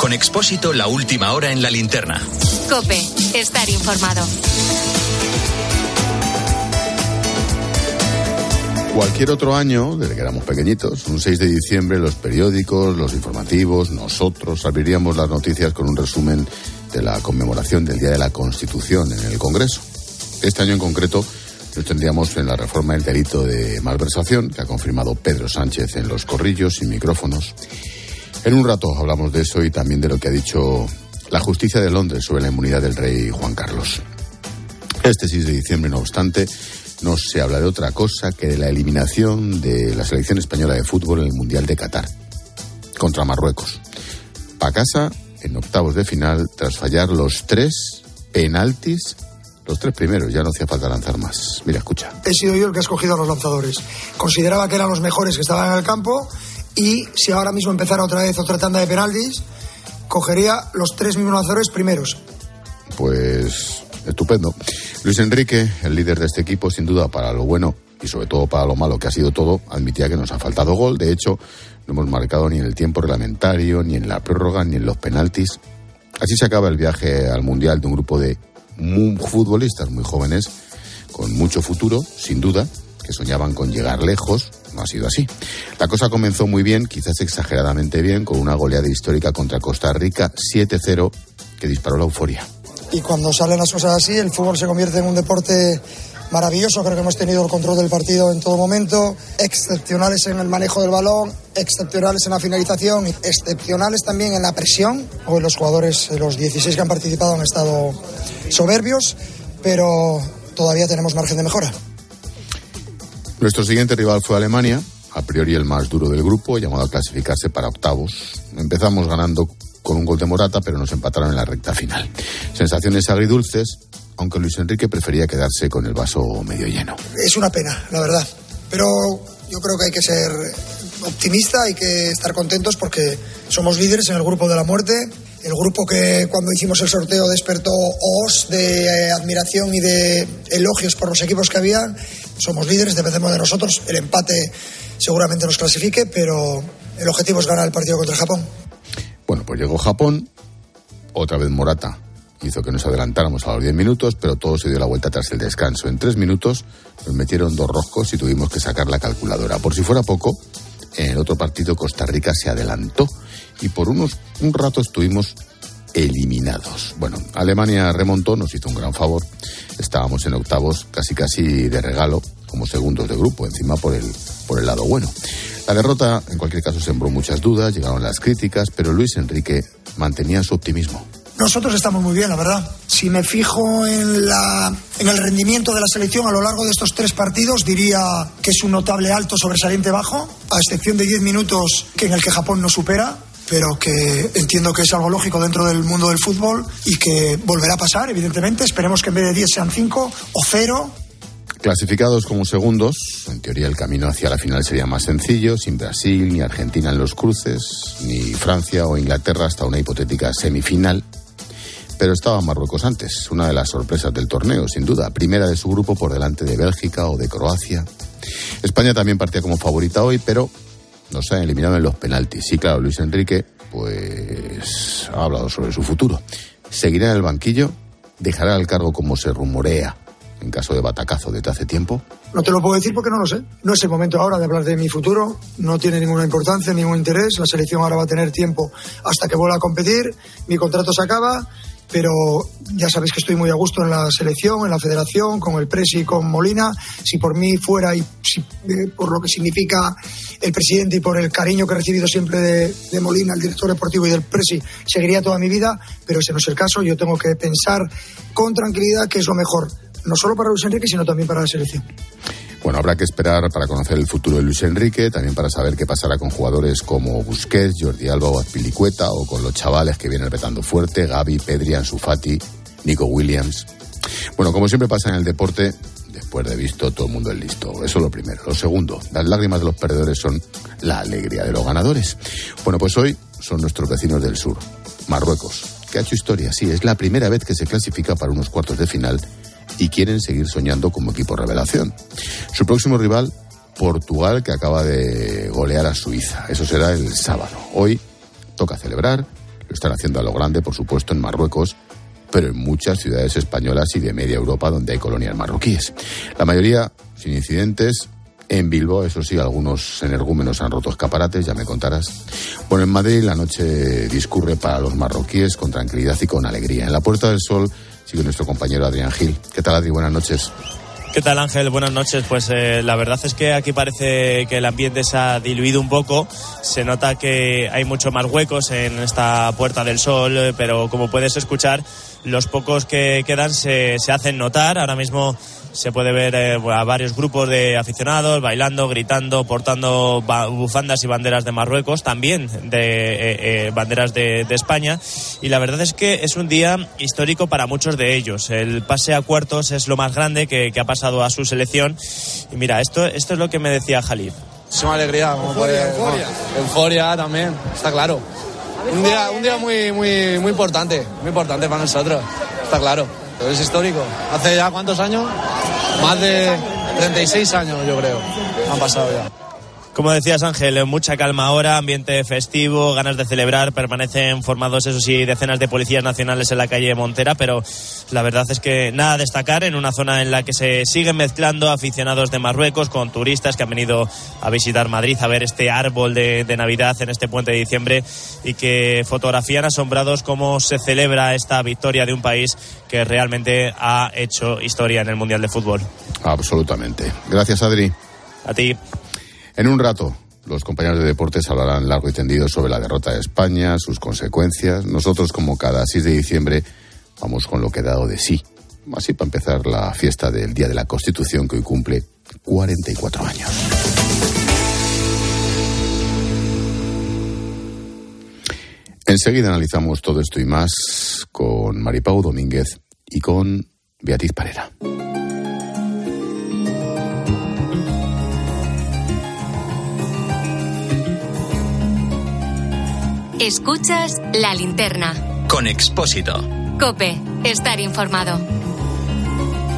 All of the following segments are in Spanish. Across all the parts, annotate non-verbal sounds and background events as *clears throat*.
Con Expósito, la última hora en la linterna. Cope, estar informado. Cualquier otro año, desde que éramos pequeñitos, un 6 de diciembre, los periódicos, los informativos, nosotros abriríamos las noticias con un resumen de la conmemoración del Día de la Constitución en el Congreso. Este año en concreto tendríamos en la reforma el delito de malversación que ha confirmado Pedro Sánchez en los corrillos y micrófonos. En un rato hablamos de eso y también de lo que ha dicho la justicia de Londres sobre la inmunidad del rey Juan Carlos. Este 6 de diciembre, no obstante, no se habla de otra cosa que de la eliminación de la selección española de fútbol en el Mundial de Qatar contra Marruecos. Pa' casa en octavos de final tras fallar los tres penaltis los tres primeros, ya no hacía falta lanzar más. Mira, escucha. He sido yo el que ha escogido a los lanzadores. Consideraba que eran los mejores que estaban en el campo y si ahora mismo empezara otra vez otra tanda de penaltis, cogería los tres mismos lanzadores primeros. Pues estupendo. Luis Enrique, el líder de este equipo, sin duda para lo bueno y sobre todo para lo malo que ha sido todo, admitía que nos ha faltado gol. De hecho, no hemos marcado ni en el tiempo reglamentario, ni en la prórroga, ni en los penaltis. Así se acaba el viaje al Mundial de un grupo de futbolistas muy jóvenes, con mucho futuro, sin duda, que soñaban con llegar lejos. No ha sido así. La cosa comenzó muy bien, quizás exageradamente bien, con una goleada histórica contra Costa Rica 7-0 que disparó la euforia. Y cuando salen las cosas así, el fútbol se convierte en un deporte maravilloso. Creo que hemos tenido el control del partido en todo momento, excepcionales en el manejo del balón, excepcionales en la finalización, excepcionales también en la presión. Hoy los jugadores, los 16 que han participado, han estado soberbios, pero todavía tenemos margen de mejora. Nuestro siguiente rival fue Alemania, a priori el más duro del grupo, llamado a clasificarse para octavos. Empezamos ganando con un gol de Morata, pero nos empataron en la recta final. Sensaciones agridulces, aunque Luis Enrique prefería quedarse con el vaso medio lleno. Es una pena, la verdad. Pero yo creo que hay que ser optimista, hay que estar contentos porque somos líderes en el grupo de la muerte. El grupo que cuando hicimos el sorteo despertó os de eh, admiración y de elogios por los equipos que había. Somos líderes, dependemos de nosotros. El empate seguramente nos clasifique, pero el objetivo es ganar el partido contra Japón. Bueno, pues llegó Japón, otra vez Morata hizo que nos adelantáramos a los 10 minutos, pero todo se dio la vuelta tras el descanso. En tres minutos nos metieron dos roscos y tuvimos que sacar la calculadora. Por si fuera poco, en el otro partido Costa Rica se adelantó y por unos un rato estuvimos eliminados. Bueno, Alemania remontó, nos hizo un gran favor. Estábamos en octavos, casi casi de regalo, como segundos de grupo, encima por el, por el lado bueno. La derrota, en cualquier caso, sembró muchas dudas, llegaron las críticas, pero Luis Enrique mantenía su optimismo. Nosotros estamos muy bien, la verdad. Si me fijo en, la, en el rendimiento de la selección a lo largo de estos tres partidos, diría que es un notable alto sobresaliente bajo, a excepción de 10 minutos que en el que Japón no supera pero que entiendo que es algo lógico dentro del mundo del fútbol y que volverá a pasar, evidentemente. Esperemos que en vez de 10 sean 5 o 0. Clasificados como segundos, en teoría el camino hacia la final sería más sencillo, sin Brasil ni Argentina en los cruces, ni Francia o Inglaterra hasta una hipotética semifinal pero estaba Marruecos antes, una de las sorpresas del torneo, sin duda, primera de su grupo por delante de Bélgica o de Croacia. España también partía como favorita hoy, pero nos han eliminado en los penaltis. Sí, claro, Luis Enrique, pues ha hablado sobre su futuro. ¿Seguirá en el banquillo? ¿Dejará el cargo como se rumorea en caso de batacazo desde hace tiempo? No te lo puedo decir porque no lo sé. No es el momento ahora de hablar de mi futuro. No tiene ninguna importancia, ningún interés. La selección ahora va a tener tiempo hasta que vuelva a competir. Mi contrato se acaba pero ya sabéis que estoy muy a gusto en la selección, en la federación, con el Presi y con Molina. Si por mí fuera y eh, por lo que significa el presidente y por el cariño que he recibido siempre de, Molina, el director deportivo y del Presi, seguiría toda mi vida, pero ese no es el caso. Yo tengo que pensar con tranquilidad que es lo mejor, no solo para Luis Enrique, sino también para la selección. Bueno, habrá que esperar para conocer el futuro de Luis Enrique, también para saber qué pasará con jugadores como Busquets, Jordi Alba o Azpilicueta, o con los chavales que vienen repetando fuerte, Gaby, Pedri, Ansu Nico Williams. Bueno, como siempre pasa en el deporte, después de visto todo el mundo es listo. Eso es lo primero. Lo segundo, las lágrimas de los perdedores son la alegría de los ganadores. Bueno, pues hoy son nuestros vecinos del sur, Marruecos, que ha hecho historia. Sí, es la primera vez que se clasifica para unos cuartos de final y quieren seguir soñando como equipo revelación. Su próximo rival Portugal que acaba de golear a Suiza. Eso será el sábado. Hoy toca celebrar, lo están haciendo a lo grande, por supuesto, en Marruecos, pero en muchas ciudades españolas y de media Europa donde hay colonias marroquíes. La mayoría sin incidentes. En Bilbao, eso sí, algunos energúmenos han roto escaparates, ya me contarás. Bueno, en Madrid la noche discurre para los marroquíes con tranquilidad y con alegría. En la Puerta del Sol sigue nuestro compañero Adrián Gil. ¿Qué tal, Adri? Buenas noches. ¿Qué tal Ángel? Buenas noches. Pues eh, la verdad es que aquí parece que el ambiente se ha diluido un poco. Se nota que hay mucho más huecos en esta Puerta del Sol, eh, pero como puedes escuchar, los pocos que quedan se, se hacen notar. Ahora mismo se puede ver eh, a varios grupos de aficionados bailando, gritando, portando bufandas y banderas de Marruecos, también de eh, eh, banderas de, España. Y la verdad es que es un día histórico para muchos de ellos. El pase a cuartos es lo más grande que, ha pasado a su selección. Y mira, esto, esto es lo que me decía Jalid. Es una alegría, como euforia, euforia. euforia también, está claro. Un día, un día muy, muy, muy importante, muy importante para nosotros, está claro. Es histórico. ¿Hace ya cuántos años? Más de 36 años, yo creo. Han pasado ya. Como decías Ángel, mucha calma ahora, ambiente festivo, ganas de celebrar, permanecen formados, eso sí, decenas de policías nacionales en la calle Montera, pero la verdad es que nada a destacar en una zona en la que se siguen mezclando aficionados de Marruecos con turistas que han venido a visitar Madrid, a ver este árbol de, de Navidad en este puente de diciembre y que fotografían asombrados cómo se celebra esta victoria de un país que realmente ha hecho historia en el Mundial de Fútbol. Absolutamente. Gracias, Adri. A ti. En un rato, los compañeros de deportes hablarán largo y tendido sobre la derrota de España, sus consecuencias. Nosotros, como cada 6 de diciembre, vamos con lo que he dado de sí. Así para empezar la fiesta del Día de la Constitución que hoy cumple 44 años. Enseguida analizamos todo esto y más con Maripau Domínguez y con Beatriz Parera. Escuchas la linterna. Con Expósito. Cope, estar informado.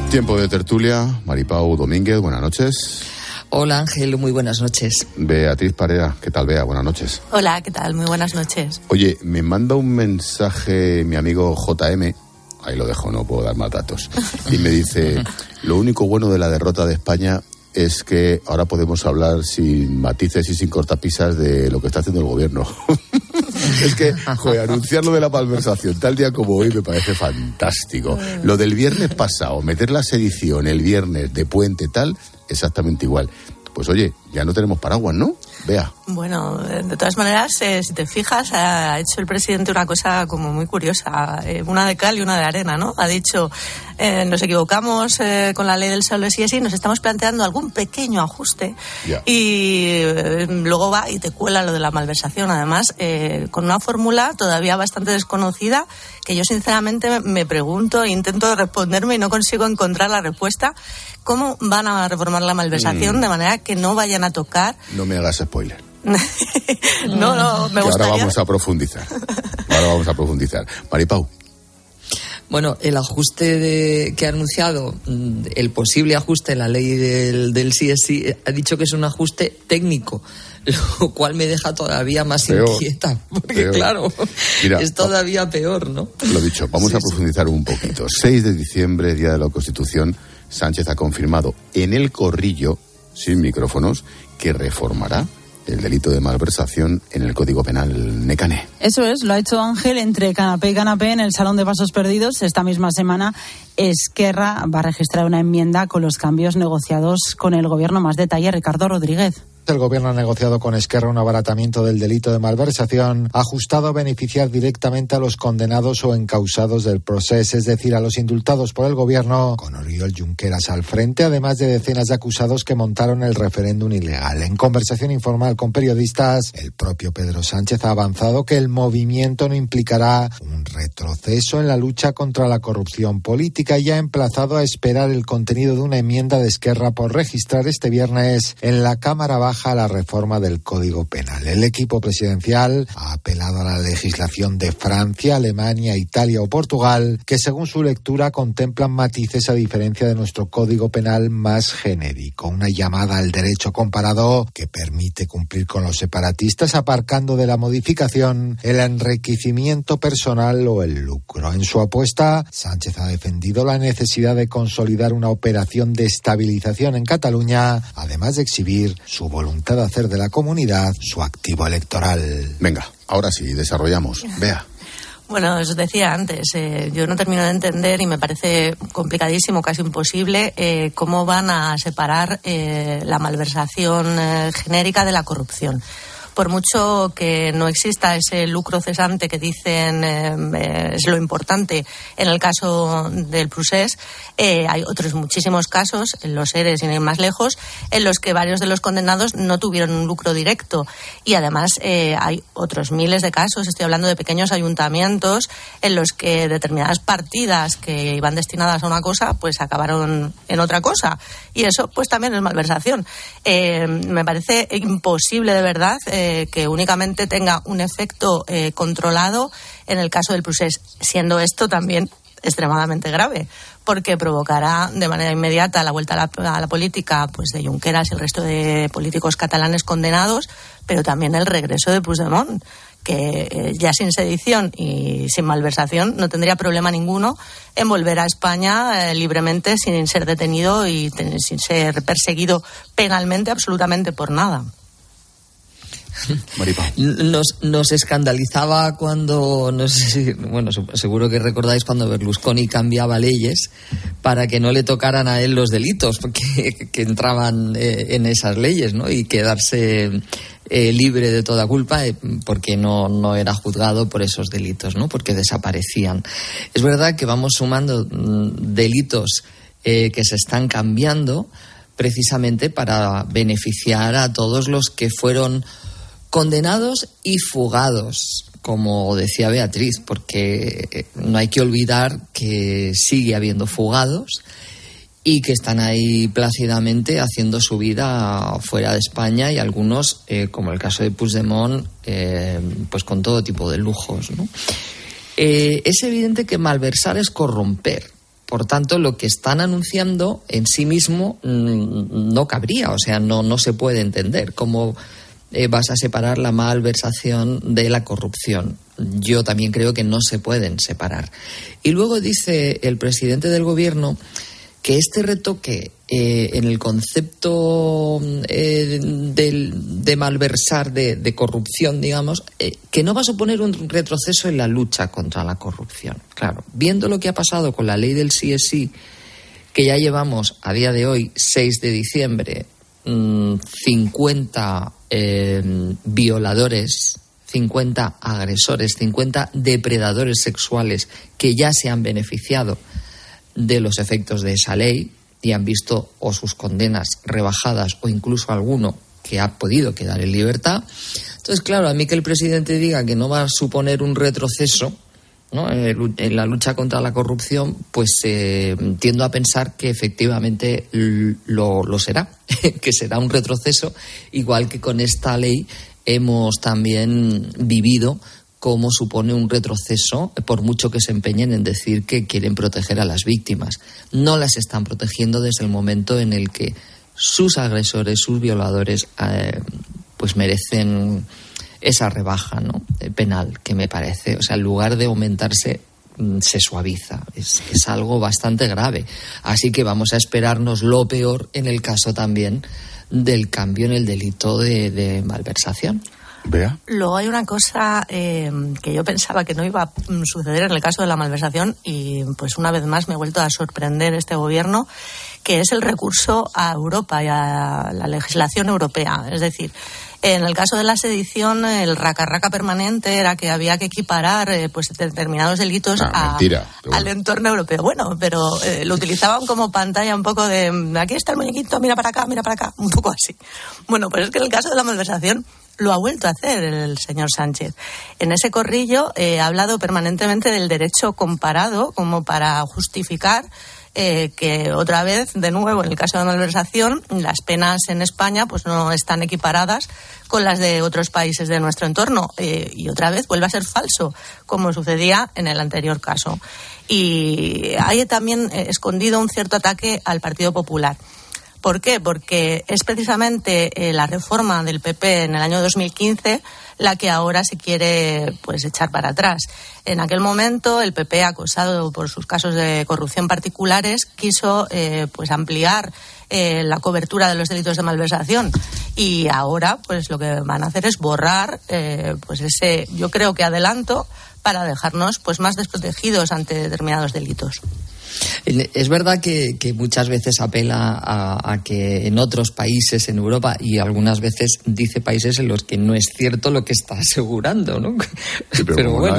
Tiempo de tertulia. Maripau Domínguez, buenas noches. Hola Ángel, muy buenas noches. Beatriz Parea, ¿qué tal Bea? Buenas noches. Hola, ¿qué tal? Muy buenas noches. Oye, me manda un mensaje mi amigo JM, ahí lo dejo, no puedo dar más datos, y me dice, lo único bueno de la derrota de España es que ahora podemos hablar sin matices y sin cortapisas de lo que está haciendo el gobierno. Es que, joder, anunciar lo de la malversación tal día como hoy me parece fantástico. Lo del viernes pasado, meter la sedición el viernes de puente tal, exactamente igual. Pues oye, ya no tenemos paraguas, ¿no? Vea. Bueno, de todas maneras, eh, si te fijas, ha hecho el presidente una cosa como muy curiosa, eh, una de cal y una de arena, ¿no? Ha dicho, eh, nos equivocamos con la ley del solo y así, nos estamos planteando algún pequeño ajuste y luego va y te cuela lo de la malversación, además, con una fórmula todavía bastante desconocida que yo sinceramente me pregunto e intento responderme y no consigo encontrar la respuesta. ¿Cómo van a reformar la malversación mm. de manera que no vayan a tocar? No me hagas spoiler. *laughs* no, no, me gustaría. Ahora vamos a profundizar. Ahora vamos a profundizar. Maripau. Bueno, el ajuste que ha anunciado, mm, el posible ajuste en la ley del, del CSI, ha dicho que es un ajuste técnico, *laughs* lo cual me deja todavía más inquieta, porque claro, es todavía peor, ¿no? Lo dicho, vamos a profundizar un poquito. 6 de diciembre, Día de la Constitución, Sánchez ha confirmado en el corrillo, sin micrófonos, que reformará el delito de malversación en el Código Penal Necané. Eso es, lo ha hecho Ángel entre canapé y canapé en el Salón de Pasos Perdidos. Esta misma semana, Esquerra va a registrar una enmienda con los cambios negociados con el Gobierno. Más detalle, Ricardo Rodríguez. El gobierno ha negociado con Esquerra un abaratamiento del delito de malversación ajustado a beneficiar directamente a los condenados o encausados del proceso, es decir, a los indultados por el gobierno, con Oriol Junqueras al frente, además de decenas de acusados que montaron el referéndum ilegal. En conversación informal con periodistas, el propio Pedro Sánchez ha avanzado que el movimiento no implicará un retroceso en la lucha contra la corrupción política y ha emplazado a esperar el contenido de una enmienda de Esquerra por registrar este viernes en la Cámara Baja baja la reforma del Código Penal. El equipo presidencial ha apelado a la legislación de Francia, Alemania, Italia o Portugal, que según su lectura contemplan matices a diferencia de nuestro Código Penal más genérico. Una llamada al derecho comparado que permite cumplir con los separatistas aparcando de la modificación el enriquecimiento personal o el lucro. En su apuesta, Sánchez ha defendido la necesidad de consolidar una operación de estabilización en Cataluña, además de exhibir su voluntad de hacer de la comunidad su activo electoral. Venga, ahora sí, desarrollamos. Vea. Bueno, os decía antes, eh, yo no termino de entender y me parece complicadísimo, casi imposible, eh, cómo van a separar eh, la malversación eh, genérica de la corrupción por mucho que no exista ese lucro cesante que dicen eh, es lo importante en el caso del Prusés, eh, hay otros muchísimos casos, en los ERES y en más lejos, en los que varios de los condenados no tuvieron un lucro directo. Y además eh, hay otros miles de casos, estoy hablando de pequeños ayuntamientos, en los que determinadas partidas que iban destinadas a una cosa, pues acabaron en otra cosa. Y eso, pues también es malversación. me parece imposible, de verdad, que únicamente tenga un efecto eh, controlado en el caso del procés, siendo esto también extremadamente grave, porque provocará de manera inmediata la vuelta a la, política pues de Junqueras y el resto de políticos catalanes condenados, pero también el regreso de Puigdemont, que eh, ya sin sedición y sin malversación no tendría problema ninguno en volver a España eh, libremente sin ser detenido y sin ser perseguido penalmente absolutamente por nada. *laughs* Nos, nos, escandalizaba cuando, no sé bueno, seguro que recordáis cuando Berlusconi cambiaba leyes para que no le tocaran a él los delitos que, entraban eh, en esas leyes, ¿no? Y quedarse eh, libre de toda culpa eh, porque no, no era juzgado por esos delitos, ¿no? Porque desaparecían. Es verdad que vamos sumando mm, delitos que se están cambiando precisamente para beneficiar a todos los que fueron condenados y fugados, como decía Beatriz, porque no hay que olvidar que sigue habiendo fugados y que están ahí plácidamente haciendo su vida fuera de España y algunos, eh, como el caso de Puigdemont, eh, pues con todo tipo de lujos. ¿no? Eh, es evidente que malversar es corromper. Por tanto, lo que están anunciando en sí mismo mmm, no cabría, o sea, no, no se puede entender cómo eh, vas a separar la malversación de la corrupción. Yo también creo que no se pueden separar. Y luego dice el presidente del gobierno que este retoque eh, en el concepto eh, de, malversar, de, corrupción, digamos, eh, que no va a suponer un retroceso en la lucha contra la corrupción. Claro, viendo lo que ha pasado con la ley del CSI, que ya llevamos a día de hoy, 6 de diciembre, 50 eh, violadores, 50 agresores, 50 depredadores sexuales que ya se han beneficiado de los efectos de esa ley y han visto o sus condenas rebajadas o incluso alguno que ha podido quedar en libertad. Entonces, claro, a mí que el presidente diga que no va a suponer un retroceso, ¿no? en la lucha contra la corrupción, pues eh, tiendo a pensar que efectivamente lo, lo será, *laughs* que será un retroceso, igual que con esta ley hemos también vivido cómo supone un retroceso, por mucho que se empeñen en decir que quieren proteger a las víctimas. No las están protegiendo desde el momento en el que sus agresores, sus violadores, eh, pues merecen esa rebaja ¿no? penal que me parece. O sea, en lugar de aumentarse, mm, se suaviza. Es, es, algo bastante grave. Así que vamos a esperarnos lo peor en el caso también del cambio en el delito de, de malversación. Vea. Luego hay una cosa eh, que yo pensaba que no iba a suceder en el caso de la malversación y pues una vez más me he vuelto a sorprender este gobierno, que es el recurso a Europa y a la legislación europea. Es decir, en el caso de la sedición, el raca-raca permanente era que había que equiparar eh, pues determinados delitos ah, a, mentira, al entorno europeo. Bueno, pero eh, lo utilizaban como pantalla un poco de aquí está el muñequito, mira para acá, mira para acá, un poco así. Bueno, pues es que en el caso de la malversación lo ha vuelto a hacer el señor Sánchez. En ese corrillo eh, ha hablado permanentemente del derecho comparado como para justificar eh, que otra vez, de nuevo, en el caso de malversación, las penas en España pues no están equiparadas con las de otros países de nuestro entorno. Eh, y otra vez vuelve a ser falso, como sucedía en el anterior caso. Y hay también eh, escondido un cierto ataque al Partido Popular. ¿Por qué? Porque es precisamente la reforma del PP en el año 2015 la que ahora se quiere pues echar para atrás. En aquel momento el PP acosado por sus casos de corrupción particulares quiso eh, pues ampliar eh, la cobertura de los delitos de malversación y ahora pues lo que van a hacer es borrar eh, pues ese yo creo que adelanto para dejarnos pues más desprotegidos ante determinados delitos. Es verdad que, muchas veces apela a, que en otros países en Europa y algunas veces dice países en los que no es cierto lo que está asegurando, ¿no? *laughs* pero, bueno,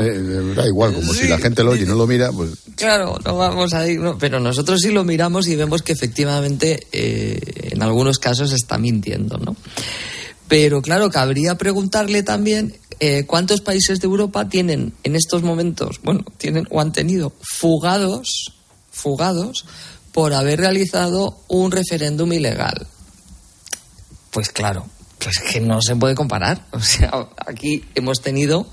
da, igual, como si la gente lo oye y no lo mira, pues... Claro, no vamos a ir, pero nosotros sí lo miramos y vemos que efectivamente eh, en algunos casos está mintiendo, ¿no? Pero claro, cabría preguntarle también eh, cuántos países de Europa tienen en estos momentos, bueno, tienen o han tenido fugados fugados por haber realizado un referéndum ilegal. Pues claro, pues que no se puede comparar. *laughs* O sea, aquí hemos tenido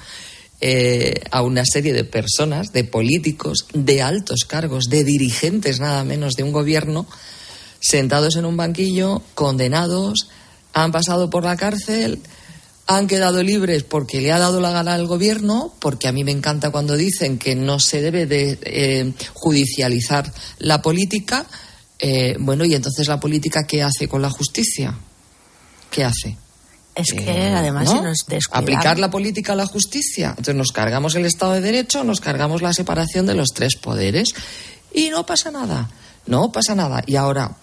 eh, a una serie de personas, de políticos, de altos cargos, de dirigentes nada menos de un gobierno, sentados en un banquillo, condenados, han pasado por la cárcel, han quedado libres porque le ha dado la gana al gobierno, porque a mí me encanta cuando dicen que no se debe de eh, judicializar la política. Eh, bueno, y entonces la política, ¿qué hace con la justicia? ¿Qué hace? Es que eh, además nos Aplicar la política a la justicia. Entonces nos cargamos el Estado de Derecho, nos cargamos la separación de los tres poderes y no pasa nada. No pasa nada. Y ahora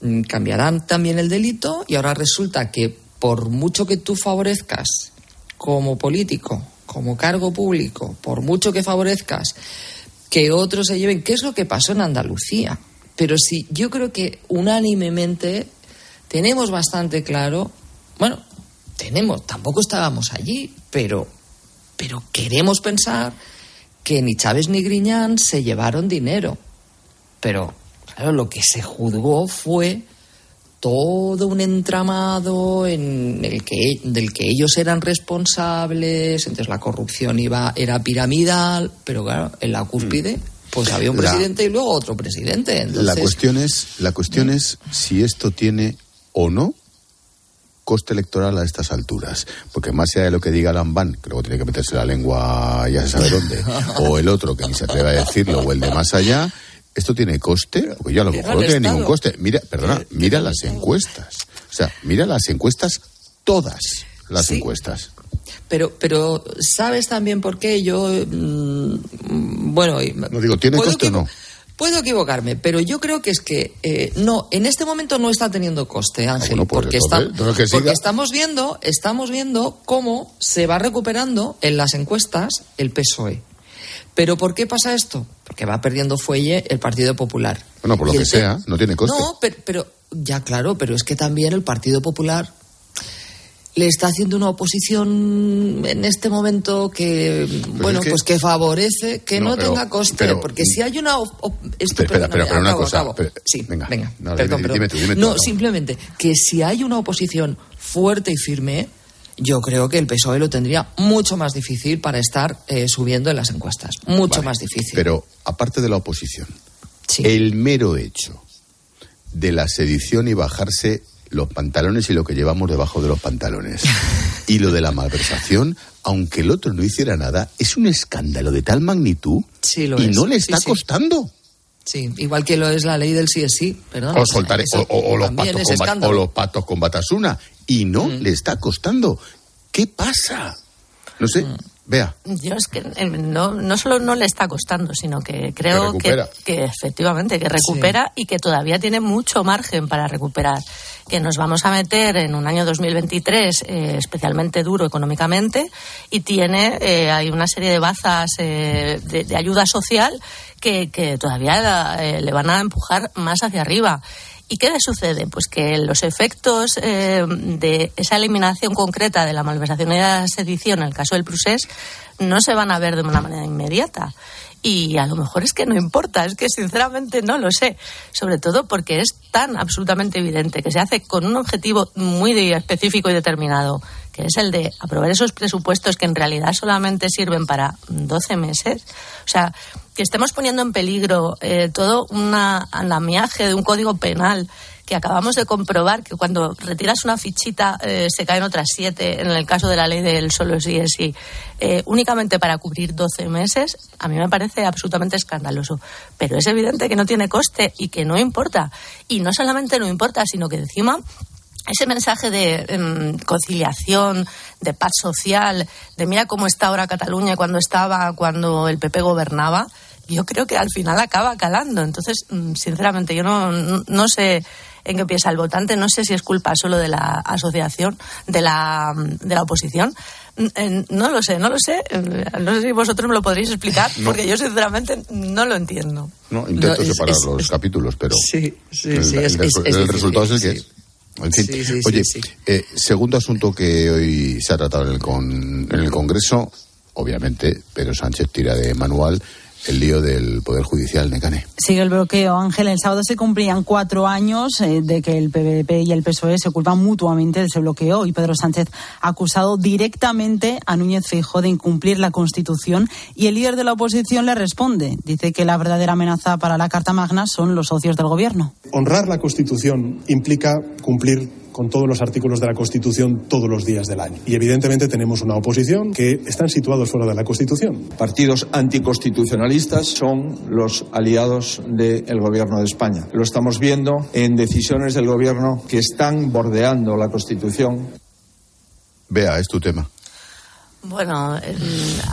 mm, cambiarán también el delito y ahora resulta que por mucho que tú favorezcas como político, como cargo público, por mucho que favorezcas que otros se lleven, ¿qué es lo que pasó en Andalucía? Pero sí, yo creo que unánimemente tenemos bastante claro, bueno, tenemos, tampoco estábamos allí, pero, pero queremos pensar que ni Chávez ni Griñán se llevaron dinero. Pero, claro, lo que se juzgó fue todo un entramado en el que, del que ellos eran responsables, entonces la corrupción iba, era piramidal, pero claro, en la cúspide mm. pues había un presidente y luego otro presidente. La cuestión es, la cuestión es si esto tiene o no coste electoral a estas alturas. Porque más allá de lo que diga Lambán, que luego tiene que meterse la lengua ya se sabe dónde, *laughs* o el otro que ni se atreve a decirlo, o el de más allá, ¿Esto tiene coste? Porque yo a lo mejor no tiene ningún coste. Mira, perdona, mira las encuestas. O sea, mira las encuestas, todas las encuestas. Pero, pero, ¿sabes también por qué? Yo, mm, bueno... No digo, ¿tiene coste o no? Puedo equivocarme, pero yo creo que es que eh, no, en este momento no está teniendo coste, ah, Ángel, pues porque, porque estamos viendo, estamos viendo cómo se va recuperando en las encuestas el PSOE. ¿Pero por qué pasa esto? Porque va perdiendo fuelle el Partido Popular. Bueno, por lo que sea, no tiene coste. No, pero, ya claro, pero es que también el Partido Popular le está haciendo una oposición en este momento que bueno pues que favorece que no, tenga coste porque si hay una espera, espera, una cosa sí venga, venga perdón, no simplemente que si hay una oposición fuerte y firme yo creo que el PSOE lo tendría mucho más difícil para estar eh, subiendo en las encuestas. Mucho más difícil. Pero aparte de la oposición, el mero hecho de la sedición y bajarse los pantalones y lo que llevamos debajo de los pantalones *laughs* y lo de la malversación, aunque el otro no hiciera nada, es un escándalo de tal magnitud y no le está costando. Sí, igual que lo es la ley del sí es sí, perdón. O, soltar, o, los patos con, Batasuna. Y no mm. le está costando. ¿Qué pasa? No sé. Mm. Vea. Yo es que eh, no, no solo no le está costando, sino que creo que, que, efectivamente que recupera y que todavía tiene mucho margen para recuperar. Que nos vamos a meter en un año 2023 eh, especialmente duro económicamente y tiene eh, hay una serie de bazas de, de, ayuda social que, que todavía le van a empujar más hacia arriba. ¿Y qué le sucede? Pues que los efectos eh, de esa eliminación concreta de la malversación y la sedición en el caso del Prusés no se van a ver de una manera inmediata. y a lo mejor es que no importa, es que sinceramente no lo sé, sobre todo porque es tan absolutamente evidente que se hace con un objetivo muy específico y determinado, que es el de aprobar esos presupuestos que en realidad solamente sirven para 12 meses. O sea, que estemos poniendo en peligro eh, todo un andamiaje de un código penal que acabamos de comprobar que cuando retiras una fichita eh, se caen otras siete, en el caso de la ley del solo sí es sí, eh, únicamente para cubrir 12 meses, a mí me parece absolutamente escandaloso. Pero es evidente que no tiene coste y que no importa. Y no solamente no importa, sino que encima ese mensaje de em, conciliación, de paz social, de mira cómo está ahora Cataluña cuando estaba, cuando el PP gobernaba, yo creo que al final acaba calando. Entonces, mm, sinceramente, yo no, no sé en qué piensa el votante. No sé si es culpa solo de la asociación, de la, de la oposición. No lo sé, no lo sé. No sé si vosotros me lo podréis explicar, porque yo sinceramente no lo entiendo. No, intento separar los capítulos, pero sí, sí, el, sí, el, resultado es el que es. En fin, oye, eh, segundo asunto que hoy se ha tratado en el, con, en el Congreso, obviamente Pedro Sánchez tira de manual el lío del Poder Judicial, Necane. Sigue el bloqueo, Ángel. El sábado se cumplían cuatro años eh, de que el PVP y el PSOE se culpan mutuamente de ese bloqueo y Pedro Sánchez ha acusado directamente a Núñez Feijóo de incumplir la Constitución y el líder de la oposición le responde. Dice que la verdadera amenaza para la Carta Magna son los socios del Gobierno. Honrar la Constitución implica cumplir con todos los artículos de la Constitución todos los días del año. Y evidentemente tenemos una oposición que están situados fuera de la Constitución. Partidos anticonstitucionalistas son los aliados del Gobierno de España. Lo estamos viendo en decisiones del Gobierno que están bordeando la Constitución. Vea, es tu tema. Bueno,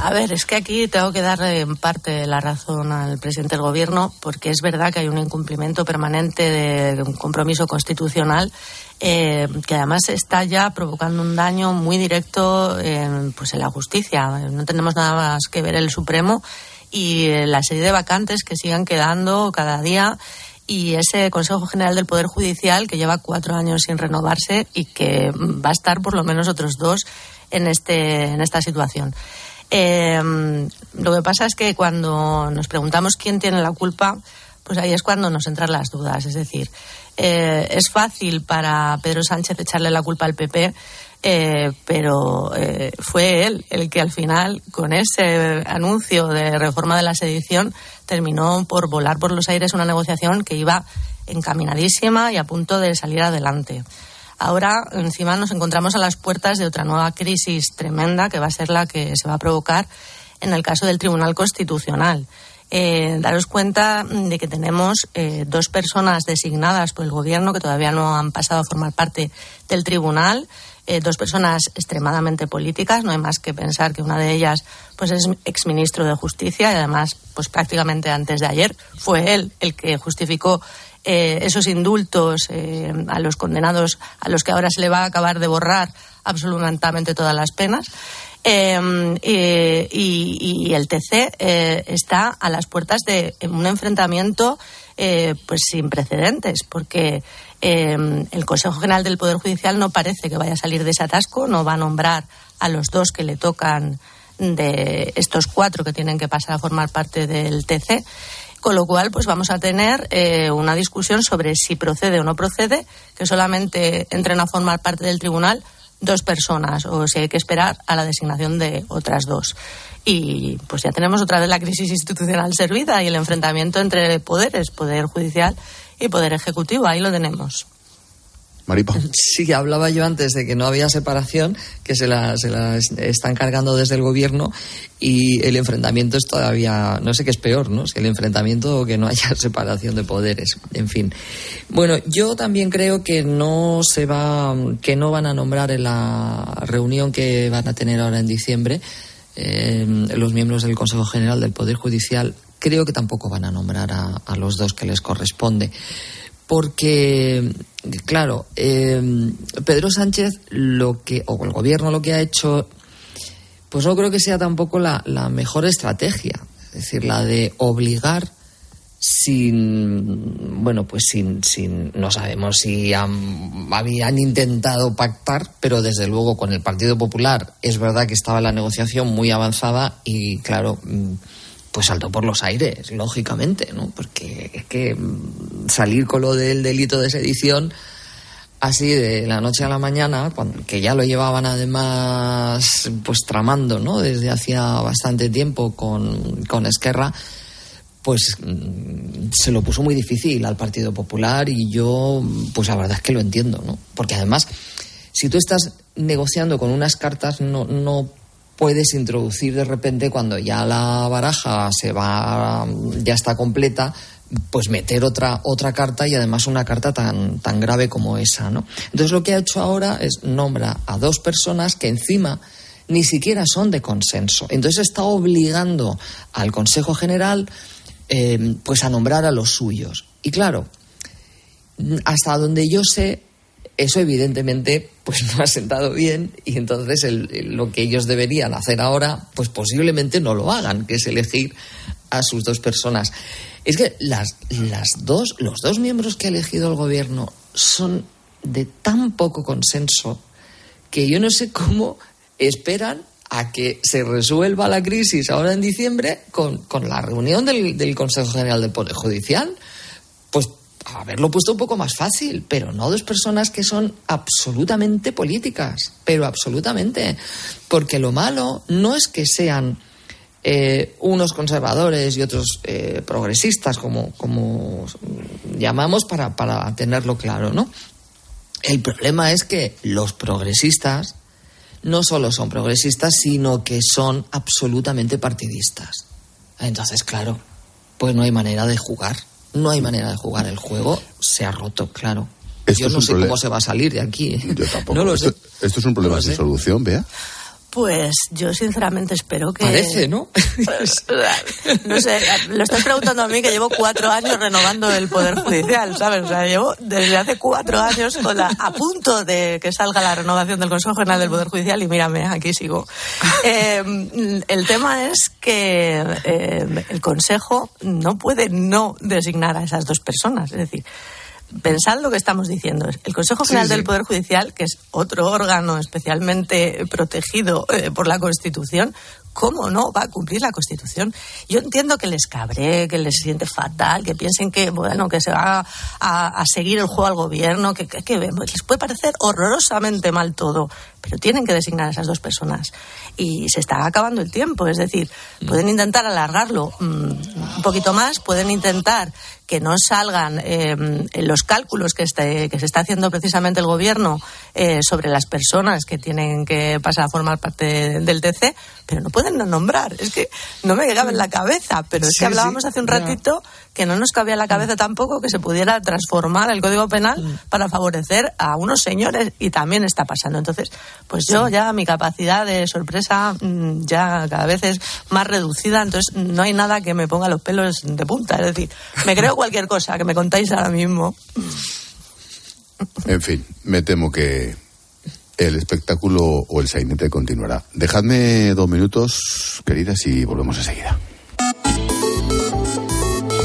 a ver, es que aquí tengo que darle en parte la razón al presidente del Gobierno, porque es verdad que hay un incumplimiento permanente de un compromiso constitucional eh, que además está ya provocando un daño muy directo en, pues en la justicia. No tenemos nada más que ver el Supremo y la serie de vacantes que sigan quedando cada día y ese Consejo General del Poder Judicial que lleva cuatro años sin renovarse y que va a estar por lo menos otros dos en, este, en esta situación. Eh, lo que pasa es que cuando nos preguntamos quién tiene la culpa, pues ahí es cuando nos entran las dudas. Es decir, eh, es fácil para Pedro Sánchez echarle la culpa al PP, eh, pero fue él el que al final, con ese anuncio de reforma de la sedición, terminó por volar por los aires una negociación que iba encaminadísima y a punto de salir adelante. Ahora, encima, nos encontramos a las puertas de otra nueva crisis tremenda que va a ser la que se va a provocar en el caso del Tribunal Constitucional. Eh, daros cuenta de que tenemos eh, dos personas designadas por el Gobierno que todavía no han pasado a formar parte del Tribunal. Eh, dos personas extremadamente políticas. No hay más que pensar que una de ellas pues, es exministro de Justicia y además, pues prácticamente antes de ayer, fue él el que justificó eh, esos indultos eh, a los condenados a los que ahora se le va a acabar de borrar absolutamente todas las penas. Em, y, el TC eh, está a las puertas de un enfrentamiento pues sin precedentes, porque em, el Consejo General del Poder Judicial no parece que vaya a salir de ese atasco, no va a nombrar a los dos que le tocan de estos cuatro que tienen que pasar a formar parte del TC. Con lo cual, pues vamos a tener eh, una discusión sobre si procede o no procede que solamente entren a formar parte del tribunal dos personas o si hay que esperar a la designación de otras dos. Y pues ya tenemos otra vez la crisis institucional servida y el enfrentamiento entre poderes, poder judicial y poder ejecutivo. Ahí lo tenemos. *laughs* Sí, hablaba yo antes de que no había separación, que se la, se la están cargando desde el gobierno y el enfrentamiento es todavía, no sé qué es peor, ¿no? Si el enfrentamiento o que no haya *laughs* separación de poderes, en fin. Bueno, yo también creo que no se va, que no van a nombrar en la reunión que van a tener ahora en diciembre eh, los miembros del Consejo General del Poder Judicial. Creo que tampoco van a nombrar a los dos que les corresponde porque, claro, eh, Pedro Sánchez lo que, o el gobierno lo que ha hecho, pues no creo que sea tampoco la, mejor estrategia, es decir, la de obligar sin, bueno, pues sin, sin no sabemos si habían intentado pactar, pero desde luego con el Partido Popular es verdad que estaba la negociación muy avanzada y, claro, mm, pues saltó por los aires, lógicamente, ¿no? Porque es que mm, salir con lo del delito de sedición así de la noche a la mañana, que ya lo llevaban además pues tramando, ¿no? Desde hacía bastante tiempo con, con Esquerra, pues mm, se lo puso muy difícil al Partido Popular y yo, pues la verdad es que lo entiendo, ¿no? Porque además, si tú estás negociando con unas cartas, no, no puedes introducir de repente cuando ya la baraja se va, ya está completa, pues meter otra, otra carta y además una carta tan, tan grave como esa, ¿no? Entonces lo que ha hecho ahora es nombra a dos personas que encima ni siquiera son de consenso. Entonces está obligando al Consejo General eh, pues a nombrar a los suyos. Y claro, hasta donde yo sé, eso evidentemente pues no ha sentado bien y entonces lo que ellos deberían hacer ahora pues posiblemente no lo hagan, que es elegir a sus dos personas. Es que las, las dos, los dos miembros que ha elegido el gobierno son de tan poco consenso que yo no sé cómo esperan a que se resuelva la crisis ahora en diciembre con, la reunión del, del Consejo General del Poder Judicial. Haberlo puesto un poco más fácil, pero no dos personas que son absolutamente políticas, pero absolutamente. Porque lo malo no es que sean eh, unos conservadores y otros eh, progresistas, como, como llamamos, para, para tenerlo claro, ¿no? El problema es que los progresistas no solo son progresistas, sino que son absolutamente partidistas. Entonces, claro, pues no hay manera de jugar. No hay manera de jugar el juego. Se ha roto, claro. Yo no sé cómo se va a salir de aquí. Yo tampoco. *laughs* No esto, esto, es un problema sin solución, vea. Pues yo sinceramente espero que... Parece, ¿no? no sé, lo estás preguntando a mí que llevo cuatro años renovando el Poder Judicial, ¿sabes? O sea, llevo desde hace cuatro años con la, a punto de que salga la renovación del Consejo General del Poder Judicial y mírame, aquí sigo. Eh, el tema es que eh, el Consejo no puede no designar a esas dos personas, es decir pensad lo que estamos diciendo. El Consejo General del Poder Judicial, que es otro órgano especialmente protegido eh, por la Constitución, ¿cómo no va a cumplir la Constitución? Yo entiendo que les cabre, que les siente fatal, que piensen que, bueno, que se va a, seguir el juego al gobierno, que, que, les puede parecer horrorosamente mal todo, pero tienen que designar a esas dos personas. Y se está acabando el tiempo, es decir, pueden intentar alargarlo mm, un poquito más, pueden intentar que no salgan eh, los cálculos que, este, que se está haciendo precisamente el gobierno eh, sobre las personas que tienen que pasar a formar parte del TC, pero no pueden no nombrar. Es que no me llegaba en la cabeza, pero es que hablábamos hace un ratito que no nos cabía en la cabeza tampoco que se pudiera transformar el Código Penal mm. para favorecer a unos señores y también está pasando. Entonces, pues yo ya mi capacidad de sorpresa mm, ya cada vez es más reducida, entonces no hay nada que me ponga los pelos de punta. Es decir, me creo *laughs* cualquier cosa que me contáis ahora mismo. En fin, me temo que el espectáculo o el sainete continuará. Dejadme dos minutos, queridas, y volvemos enseguida.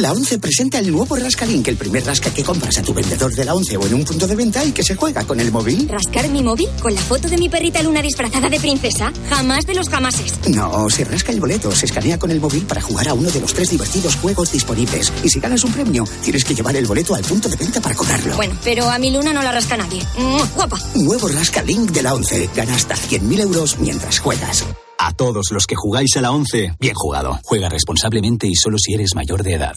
La ONCE presenta el nuevo Rascalink, el primer rasca que compras a tu vendedor de la ONCE o en un punto de venta y que se juega con el móvil. ¿Rascar mi móvil? ¿Con la foto de mi perrita Luna disfrazada de princesa? Jamás de los jamases. No, se rasca el boleto, se escanea con el móvil para jugar a uno de los tres divertidos juegos disponibles. Y si ganas un premio, tienes que llevar el boleto al punto de venta para cobrarlo. Bueno, pero a mi Luna no la rasca nadie. ¡Guapa! Nuevo Rascalink de la ONCE. Gana hasta 100.000 euros mientras juegas. A todos los que jugáis a la ONCE, bien jugado. Juega responsablemente y solo si eres mayor de edad.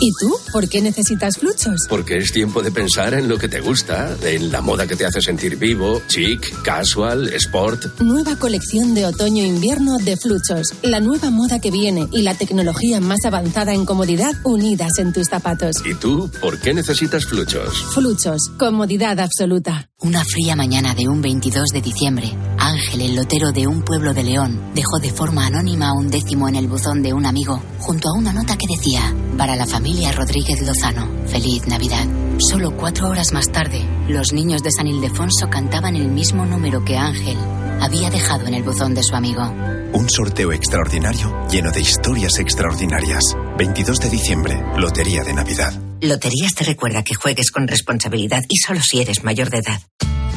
¿Y tú? ¿Por qué necesitas fluchos? Porque es tiempo de pensar en lo que te gusta, en la moda que te hace sentir vivo, chic, casual, sport. Nueva colección de otoño-invierno de fluchos. La nueva moda que viene y la tecnología más avanzada en comodidad unidas en tus zapatos. ¿Y tú? ¿Por qué necesitas fluchos? Fluchos. Comodidad absoluta. Una fría mañana de un 22 de diciembre, Ángel, el lotero de un pueblo de León, dejó de forma anónima un décimo en el buzón de un amigo, junto a una nota que decía, para la familia Rodríguez Lozano, feliz Navidad. Solo cuatro horas más tarde, los niños de San Ildefonso cantaban el mismo número que Ángel había dejado en el buzón de su amigo. Un sorteo extraordinario lleno de historias extraordinarias. 22 de diciembre, Lotería de Navidad. Loterías te recuerda que juegues con responsabilidad y solo si eres mayor de edad.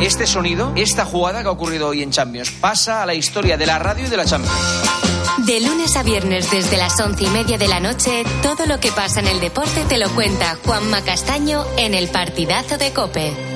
Este sonido, esta jugada que ha ocurrido hoy en Champions, pasa a la historia de la radio y de la Champions. De lunes a viernes desde las once y media de la noche, todo lo que pasa en el deporte te lo cuenta Juanma Castaño en el partidazo de Cope.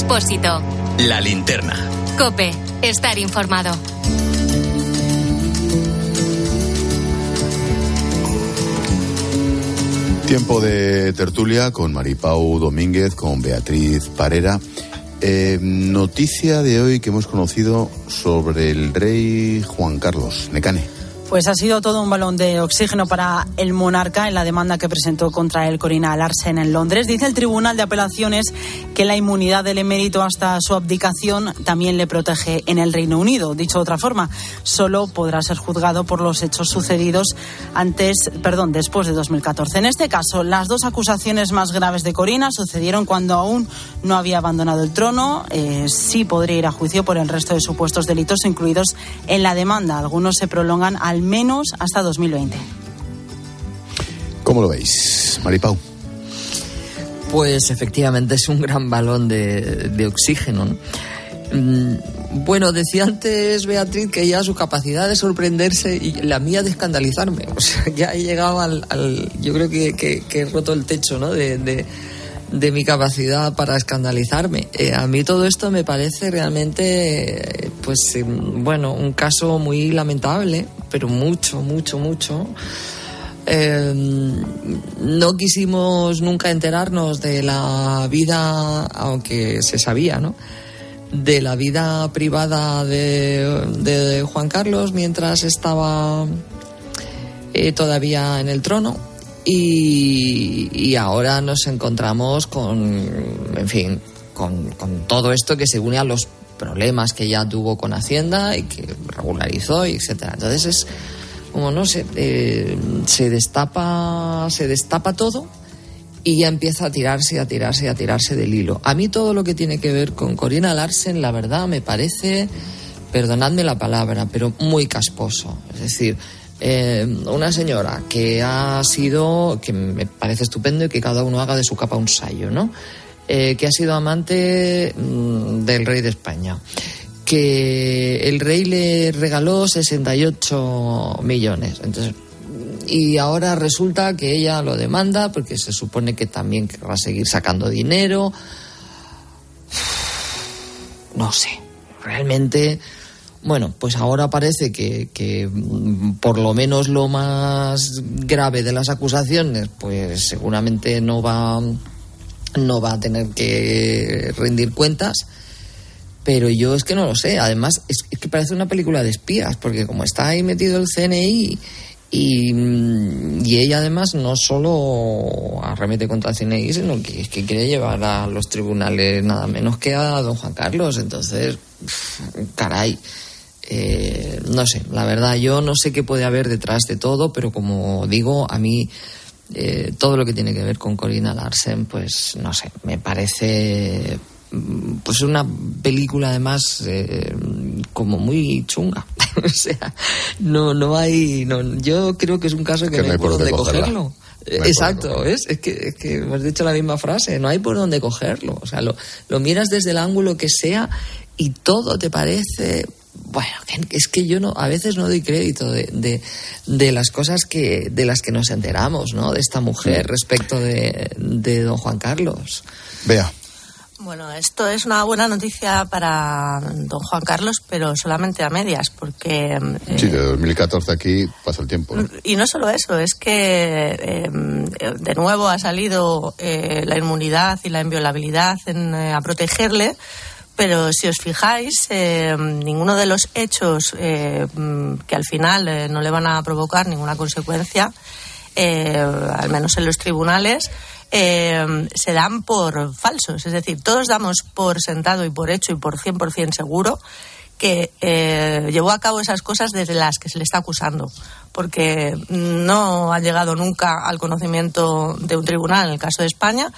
Expósito. La linterna. Cope. Estar informado. Tiempo de tertulia con Maripau Domínguez, con Beatriz Parera. Eh, noticia de hoy que hemos conocido sobre el rey Juan Carlos Necane. Pues ha sido todo un balón de oxígeno para el monarca en la demanda que presentó contra él Corina Larsen en Londres. Dice el Tribunal de Apelaciones que la inmunidad del emérito hasta su abdicación también le protege en el Reino Unido. Dicho de otra forma, solo podrá ser juzgado por los hechos sucedidos antes, perdón, después de 2014. En este caso, las dos acusaciones más graves de Corina sucedieron cuando aún no había abandonado el trono. Eh, sí podría ir a juicio por el resto de supuestos delitos incluidos en la demanda. Algunos se prolongan al menos hasta 2020. ¿Cómo lo veis, Maripau? Pues efectivamente es un gran balón de, oxígeno. Mm, bueno, decía antes Beatriz que ya su capacidad de sorprenderse y la mía de escandalizarme. *laughs* O sea, ya he llegado al. yo creo que, he roto el techo, ¿no? De, de, mi capacidad para escandalizarme. Eh, a mí todo esto me parece realmente, pues, mm, bueno, un caso muy lamentable pero mucho, mucho, mucho. Em, no quisimos nunca enterarnos de la vida, aunque se sabía, ¿no? De la vida privada de, Juan Carlos mientras estaba eh, todavía en el trono. Y, y, ahora nos encontramos con, en fin, con, con todo esto que se une a los problemas que ya tuvo con Hacienda y que regularizó, y etcétera. Entonces es como no sé, eh, se destapa, se destapa todo y ya empieza a tirarse, a tirarse, a tirarse del hilo. A mí todo lo que tiene que ver con Corina Larsen, la verdad, me parece, perdonadme la palabra, pero muy casposo. Es decir, eh, una señora que ha sido, que me parece estupendo y que cada uno haga de su capa un sayo, ¿no? Eh, que ha sido amante mm, del rey de España, que el rey le regaló 68 millones. Entonces, y ahora resulta que ella lo demanda porque se supone que también va a seguir sacando dinero. No sé, realmente, bueno, pues ahora parece que, que, mm, por lo menos lo más grave de las acusaciones, pues seguramente no va no va a tener que rendir cuentas. Pero yo es que no lo sé. Además, es, que parece una película de espías, porque como está ahí metido el CNI y, y, ella además no solo arremete contra el CNI, sino que que quiere llevar a los tribunales nada menos que a don Juan Carlos. Entonces, caray. Eh, no sé, la verdad, yo no sé qué puede haber detrás de todo, pero como digo, a mí eh, todo lo que tiene que ver con Corina Larsen, pues no sé, me parece mm, pues una película además eh, como muy chunga. *laughs* o sea, no, no hay, no, yo creo que es un caso que, no hay por dónde cogerlo. Exacto, ¿ves? Es que, es que hemos dicho la misma frase, no hay por dónde cogerlo. O sea, lo, lo miras desde el ángulo que sea y todo te parece bueno, es que yo no, a veces no doy crédito de, de, de, las cosas que, de las que nos enteramos, ¿no? De esta mujer respecto de, de don Juan Carlos. Vea. Bueno, esto es una buena noticia para don Juan Carlos, pero solamente a medias, porque... Eh, sí, de 2014 aquí pasa el tiempo. Y no solo eso, es que eh, de nuevo ha salido eh, la inmunidad y la inviolabilidad en, eh, a protegerle, pero si os fijáis, eh, ninguno de los hechos eh, que al final eh, no le van a provocar ninguna consecuencia, al menos en los tribunales, se dan por falsos. Es decir, todos damos por sentado y por hecho y por 100% seguro que llevó a cabo esas cosas desde las que se le está acusando, porque no ha llegado nunca al conocimiento de un tribunal en el caso de España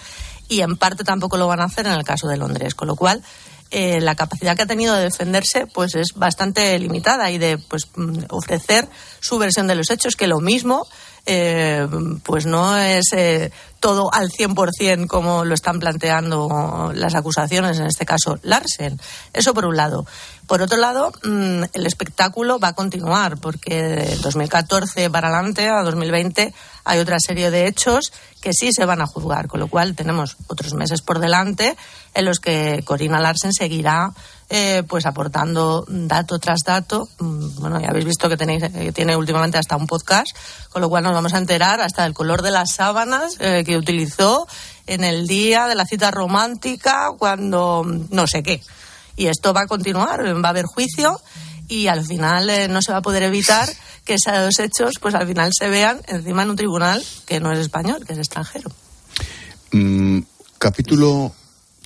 y en parte tampoco lo van a hacer en el caso de Londres, con lo cual eh, la capacidad que ha tenido de defenderse pues es bastante limitada y de pues mm, ofrecer su versión de los hechos que lo mismo eh, pues no es eh, todo al 100% como lo están planteando las acusaciones, en este caso Larsen. Eso por un lado. Por otro lado, mm, el espectáculo va a continuar porque de 2014 para adelante a 2020 hay otra serie de hechos que sí se van a juzgar, con lo cual tenemos otros meses por delante en los que Corina Larsen seguirá eh, pues aportando dato tras dato. Mm, bueno, ya habéis visto que, tenéis, que tiene últimamente hasta un podcast, con lo cual nos vamos a enterar hasta del color de las sábanas eh, que utilizó en el día de la cita romántica, cuando no sé qué. Y esto va a continuar, va a haber juicio y al final eh, no se va a poder evitar que esos hechos, pues al final se vean encima en un tribunal que no es español, que es extranjero. Mm, capítulo,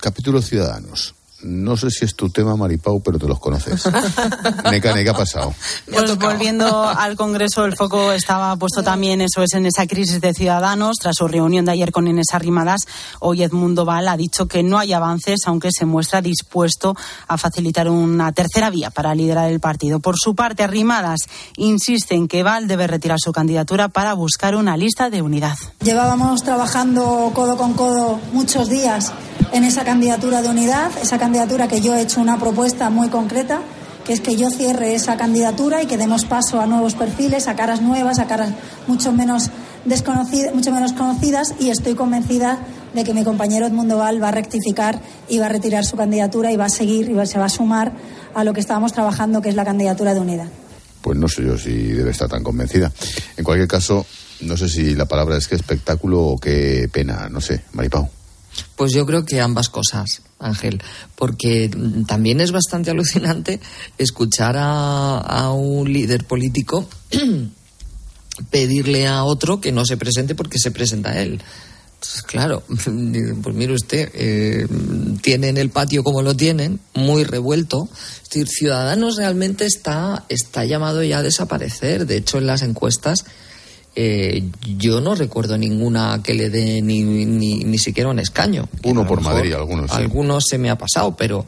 capítulo Ciudadanos. No sé si es tu tema, Maripau, pero te los conoces. *laughs* Neca, ¿qué ha pasado? Pues volviendo al Congreso, el foco estaba puesto también, eso es, en esa crisis de ciudadanos. Tras su reunión de ayer con Inés Arrimadas, hoy Edmundo Val ha dicho que no hay avances, aunque se muestra dispuesto a facilitar una tercera vía para liderar el partido. Por su parte, Arrimadas insiste en que Val debe retirar su candidatura para buscar una lista de unidad. Llevábamos trabajando codo con codo muchos días en esa candidatura de unidad, esa candidatura que yo he hecho una propuesta muy concreta, que es que yo cierre esa candidatura y que demos paso a nuevos perfiles, a caras nuevas, a caras mucho menos desconocidas, mucho menos conocidas y estoy convencida de que mi compañero Edmundo Val va a rectificar y va a retirar su candidatura y va a seguir y se va a sumar a lo que estábamos trabajando, que es la candidatura de unidad. Pues no sé yo si debe estar tan convencida. En cualquier caso, no sé si la palabra es que espectáculo o qué pena, no sé, Maripau. Pues yo creo que ambas cosas, Ángel, porque también es bastante alucinante escuchar a, un líder político *clears throat* pedirle a otro que no se presente porque se presenta él. Entonces, claro, *laughs* pues mire usted, eh, tienen el patio como lo tienen, muy revuelto. Es decir, Ciudadanos realmente está, está llamado ya a desaparecer. De hecho, en las encuestas eh, yo no recuerdo ninguna que le dé ni, ni, ni siquiera un escaño. Uno por Madrid, algunos. Sí. Algunos se me ha pasado, pero,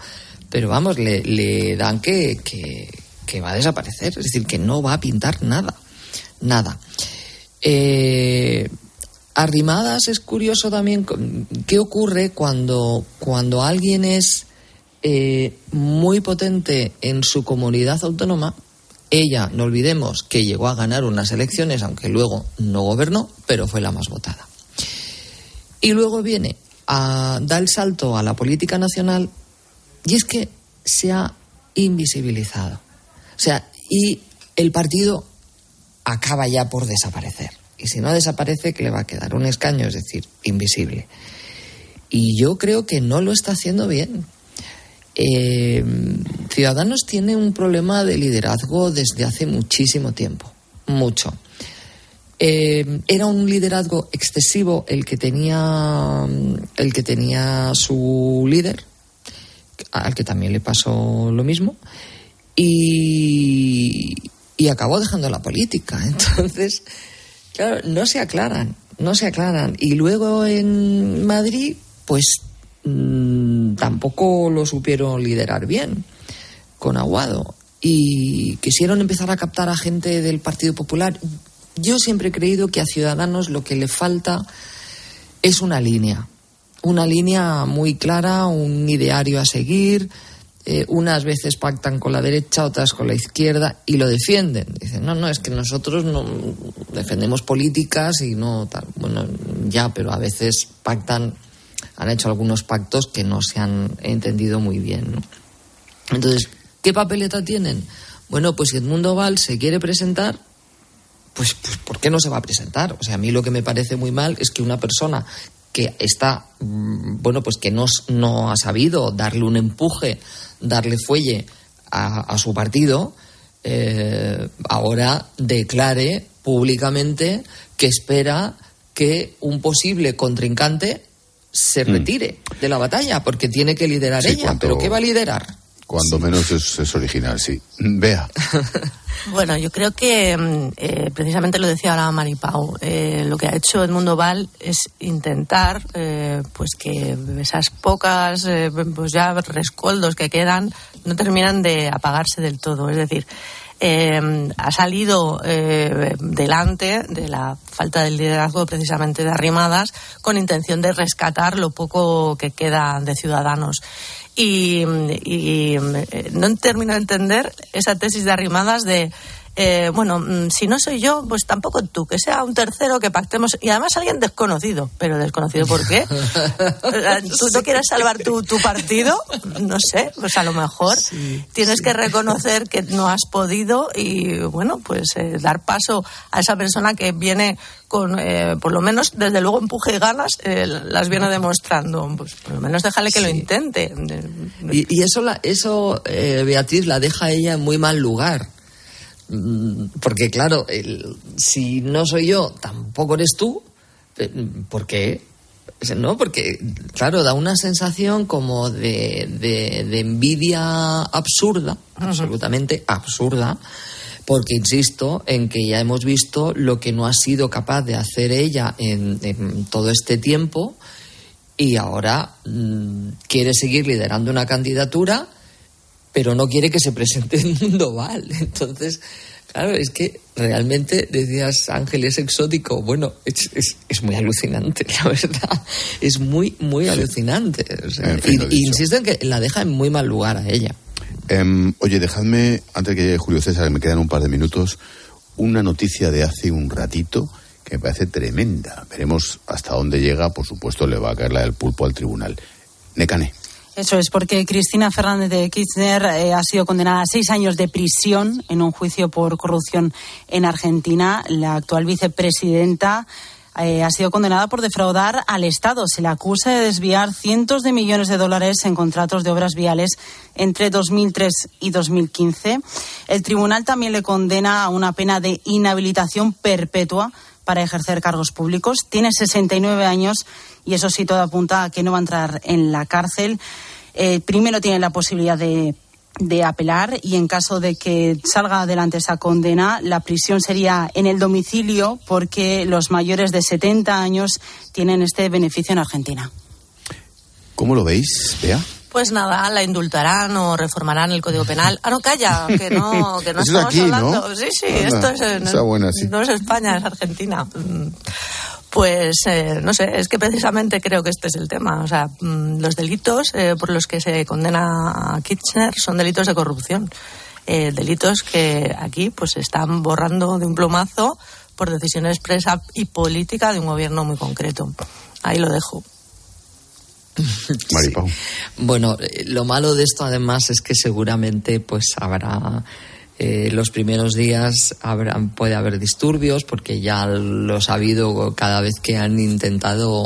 pero vamos, le, le dan que, que, que, va a desaparecer. Es decir, que no va a pintar nada. Nada. Eh, arrimadas es curioso también qué ocurre cuando, cuando alguien es eh, muy potente en su comunidad autónoma ella, no olvidemos que llegó a ganar unas elecciones, aunque luego no gobernó, pero fue la más votada. Y luego viene a dar el salto a la política nacional y es que se ha invisibilizado. O sea, y el partido acaba ya por desaparecer. Y si no desaparece, que le va a quedar un escaño, es decir, invisible. Y yo creo que no lo está haciendo bien. Eh, Ciudadanos tiene un problema de liderazgo desde hace muchísimo tiempo, mucho. Eh, era un liderazgo excesivo el que tenía el que tenía su líder, al que también le pasó lo mismo, y, y acabó dejando la política. *laughs* Entonces, claro, no se aclaran, no se aclaran. Y luego en Madrid, pues mmm, tampoco lo supieron liderar bien con Aguado y quisieron empezar a captar a gente del Partido Popular. Yo siempre he creído que a Ciudadanos lo que le falta es una línea, una línea muy clara, un ideario a seguir. Eh, unas veces pactan con la derecha, otras con la izquierda y lo defienden. Dicen, no, no, es que nosotros no defendemos políticas y no tal. Bueno, ya, pero a veces pactan, han hecho algunos pactos que no se han entendido muy bien. Entonces, ¿qué papeleta tienen? Bueno, pues si Edmundo Val se quiere presentar, pues, pues ¿por qué no se va a presentar? O sea, a mí lo que me parece muy mal es que una persona que está, mm, bueno, pues que no, no ha sabido darle un empuje, darle fuelle a, su partido, eh, ahora declare públicamente que espera que un posible contrincante se mm. retire de la batalla, porque tiene que liderar ella. ¿Pero qué va a liderar? Cuando menos es, original, sí. Vea. *laughs* bueno, yo creo que mm, eh, precisamente lo decía ahora Maripau. Eh, lo que ha hecho Edmundo Val es intentar eh, pues que esas pocas pues ya rescoldos que quedan no terminan de apagarse del todo. Es decir, ha salido delante de la falta del liderazgo precisamente de Arrimadas con intención de rescatar lo poco que queda de ciudadanos. Y, eh, no termino de entender esa tesis de arrimadas de eh, bueno, mm, si no soy yo, pues tampoco tú, que sea un tercero que pactemos y además alguien desconocido, pero desconocido ¿por qué? *laughs* ¿Tú no quieres salvar tu, tu partido? No sé, pues a lo mejor tienes que reconocer que no has podido y bueno, pues eh, dar paso a esa persona que viene con, eh, por lo menos, desde luego, empuje y ganas, las viene demostrando. Pues por lo menos déjale que lo intente. Y, eso, la, eso Beatriz, la deja ella en muy mal lugar porque claro, si no soy yo, tampoco eres tú, ¿por qué? ¿No? Porque, claro, da una sensación como de, de, envidia absurda, absolutamente absurda, porque insisto en que ya hemos visto lo que no ha sido capaz de hacer ella en, todo este tiempo y ahora mm, quiere seguir liderando una candidatura pero no quiere que se presente el mundo mal. *laughs* Entonces, claro, es que realmente decías Ángel es exótico. Bueno, es, es, muy alucinante, *laughs* la verdad. Es muy, muy alucinante. insisto en que la deja en muy mal lugar a ella. Em, oye, dejadme, antes que llegue Julio César, me quedan un par de minutos, una noticia de hace un ratito que me parece tremenda. Veremos hasta dónde llega. Por supuesto, le va a caer la del pulpo al tribunal. Necane. Eso es, porque Cristina Fernández de Kirchner eh, ha sido condenada a seis años de prisión en un juicio por corrupción en Argentina. La actual vicepresidenta eh, ha sido condenada por defraudar al Estado. Se le acusa de desviar cientos de millones de dólares en contratos de obras viales entre 2003 y 2015. El tribunal también le condena a una pena de inhabilitación perpetua para ejercer cargos públicos. Tiene 69 años y eso sí todo apunta a que no va a entrar en la cárcel. Eh, primero tiene la posibilidad de, de apelar y en caso de que salga adelante esa condena, la prisión sería en el domicilio porque los mayores de 70 años tienen este beneficio en Argentina. ¿Cómo lo veis, Bea? Pues nada, la indultarán o reformarán el Código Penal. Ah, no, calla, que no, *laughs* que no estamos hablando. Sí, sí, esto es, no es España, es Argentina. Pues eh, no sé, es que precisamente creo que este es el tema. O sea, mm, los delitos eh, por los que se condena a Kirchner son delitos de corrupción. Eh, delitos que aquí pues se están borrando de un plumazo por decisión expresa y política de un gobierno muy concreto. Ahí lo dejo. *laughs* Bueno, lo malo de esto además es que seguramente pues habrá eh, los primeros días puede haber disturbios porque ya los ha habido cada vez que han intentado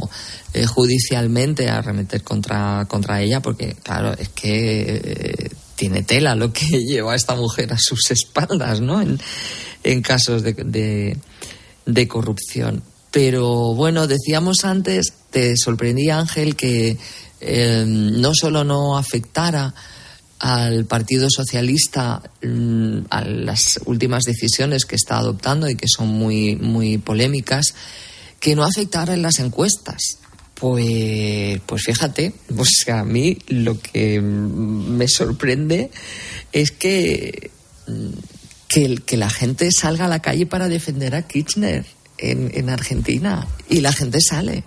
eh, judicialmente arremeter contra, contra ella porque claro es que eh, tiene tela lo que *laughs* lleva esta mujer a sus espaldas ¿no? en, en casos de, de, de corrupción. Pero bueno decíamos antes te sorprendía Ángel que no solo no afectara al Partido Socialista mm, a las últimas decisiones que está adoptando y que son muy, muy polémicas, que no afectara en las encuestas. Pues, pues fíjate, *laughs* pues a mí lo que me sorprende es que, que, la gente salga a la calle para defender a Kirchner en Argentina y la gente sale.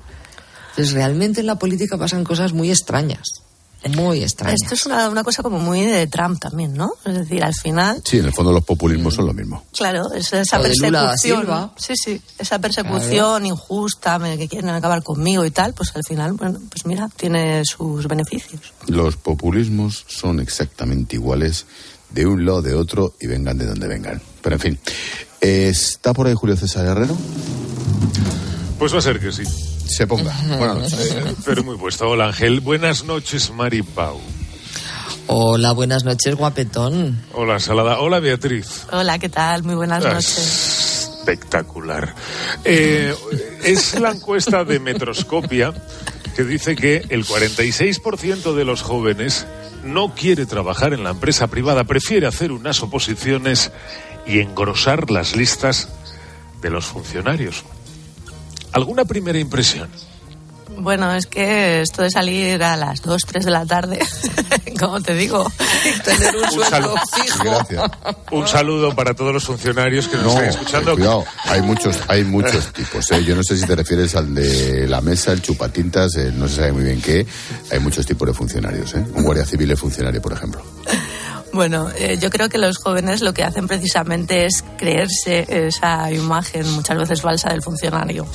Entonces, realmente en la política pasan cosas muy extrañas. Muy extrañas. Esto es una, una, cosa como muy de Trump también, ¿no? Es decir, al final. Sí, en el fondo los populismos son lo mismo. Claro, es esa persecución. Sí, sí, esa persecución claro. injusta que quieren acabar conmigo y tal, pues al final, bueno, pues mira, tiene sus beneficios. Los populismos son exactamente iguales de un lado de otro y vengan de donde vengan. Pero en fin, ¿está por ahí Julio César Herrero? Pues va a ser que sí. Se ponga. *laughs* Buenas noches. Eh, pero muy puesto. Hola Ángel. Buenas noches, Mari Pau. Hola, buenas noches, guapetón. Hola, Salada. Hola, Beatriz. Hola, ¿qué tal? Muy buenas noches. Espectacular. Eh, es la encuesta de Metroscopia que dice que el 46% de los jóvenes no quiere trabajar en la empresa privada, prefiere hacer unas oposiciones y engrosar las listas de los funcionarios. ¿Alguna primera impresión? Bueno, es que esto de salir a las 2, 3 de la tarde, *laughs* como te digo, *laughs* tener un, un sueldo fijo. Un saludo para todos los funcionarios que nos no, están escuchando. Eh, cuidado, hay muchos, hay muchos tipos. ¿eh? Yo no sé si te refieres al de la mesa, el chupatintas, eh, no se sabe muy bien qué. Hay muchos tipos de funcionarios. ¿eh? Un guardia civil es funcionario, por ejemplo. Bueno, eh, yo creo que los jóvenes lo que hacen precisamente es creerse esa imagen muchas veces falsa del funcionario.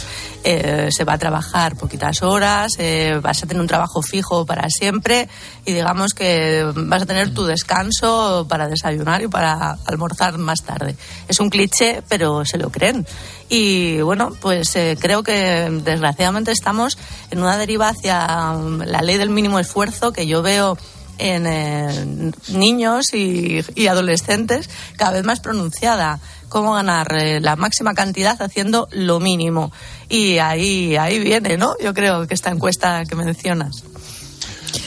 Eh, se va a trabajar poquitas horas, eh, vas a tener un trabajo fijo para siempre y digamos que vas a tener tu descanso para desayunar y para almorzar más tarde. Es un cliché, pero se lo creen. Y bueno, pues creo que desgraciadamente estamos en una deriva hacia la ley del mínimo esfuerzo que yo veo en eh, niños y, y, adolescentes cada vez más pronunciada. Cómo ganar eh, la máxima cantidad haciendo lo mínimo. Y ahí, ahí viene, ¿no? Yo creo que esta encuesta que mencionas.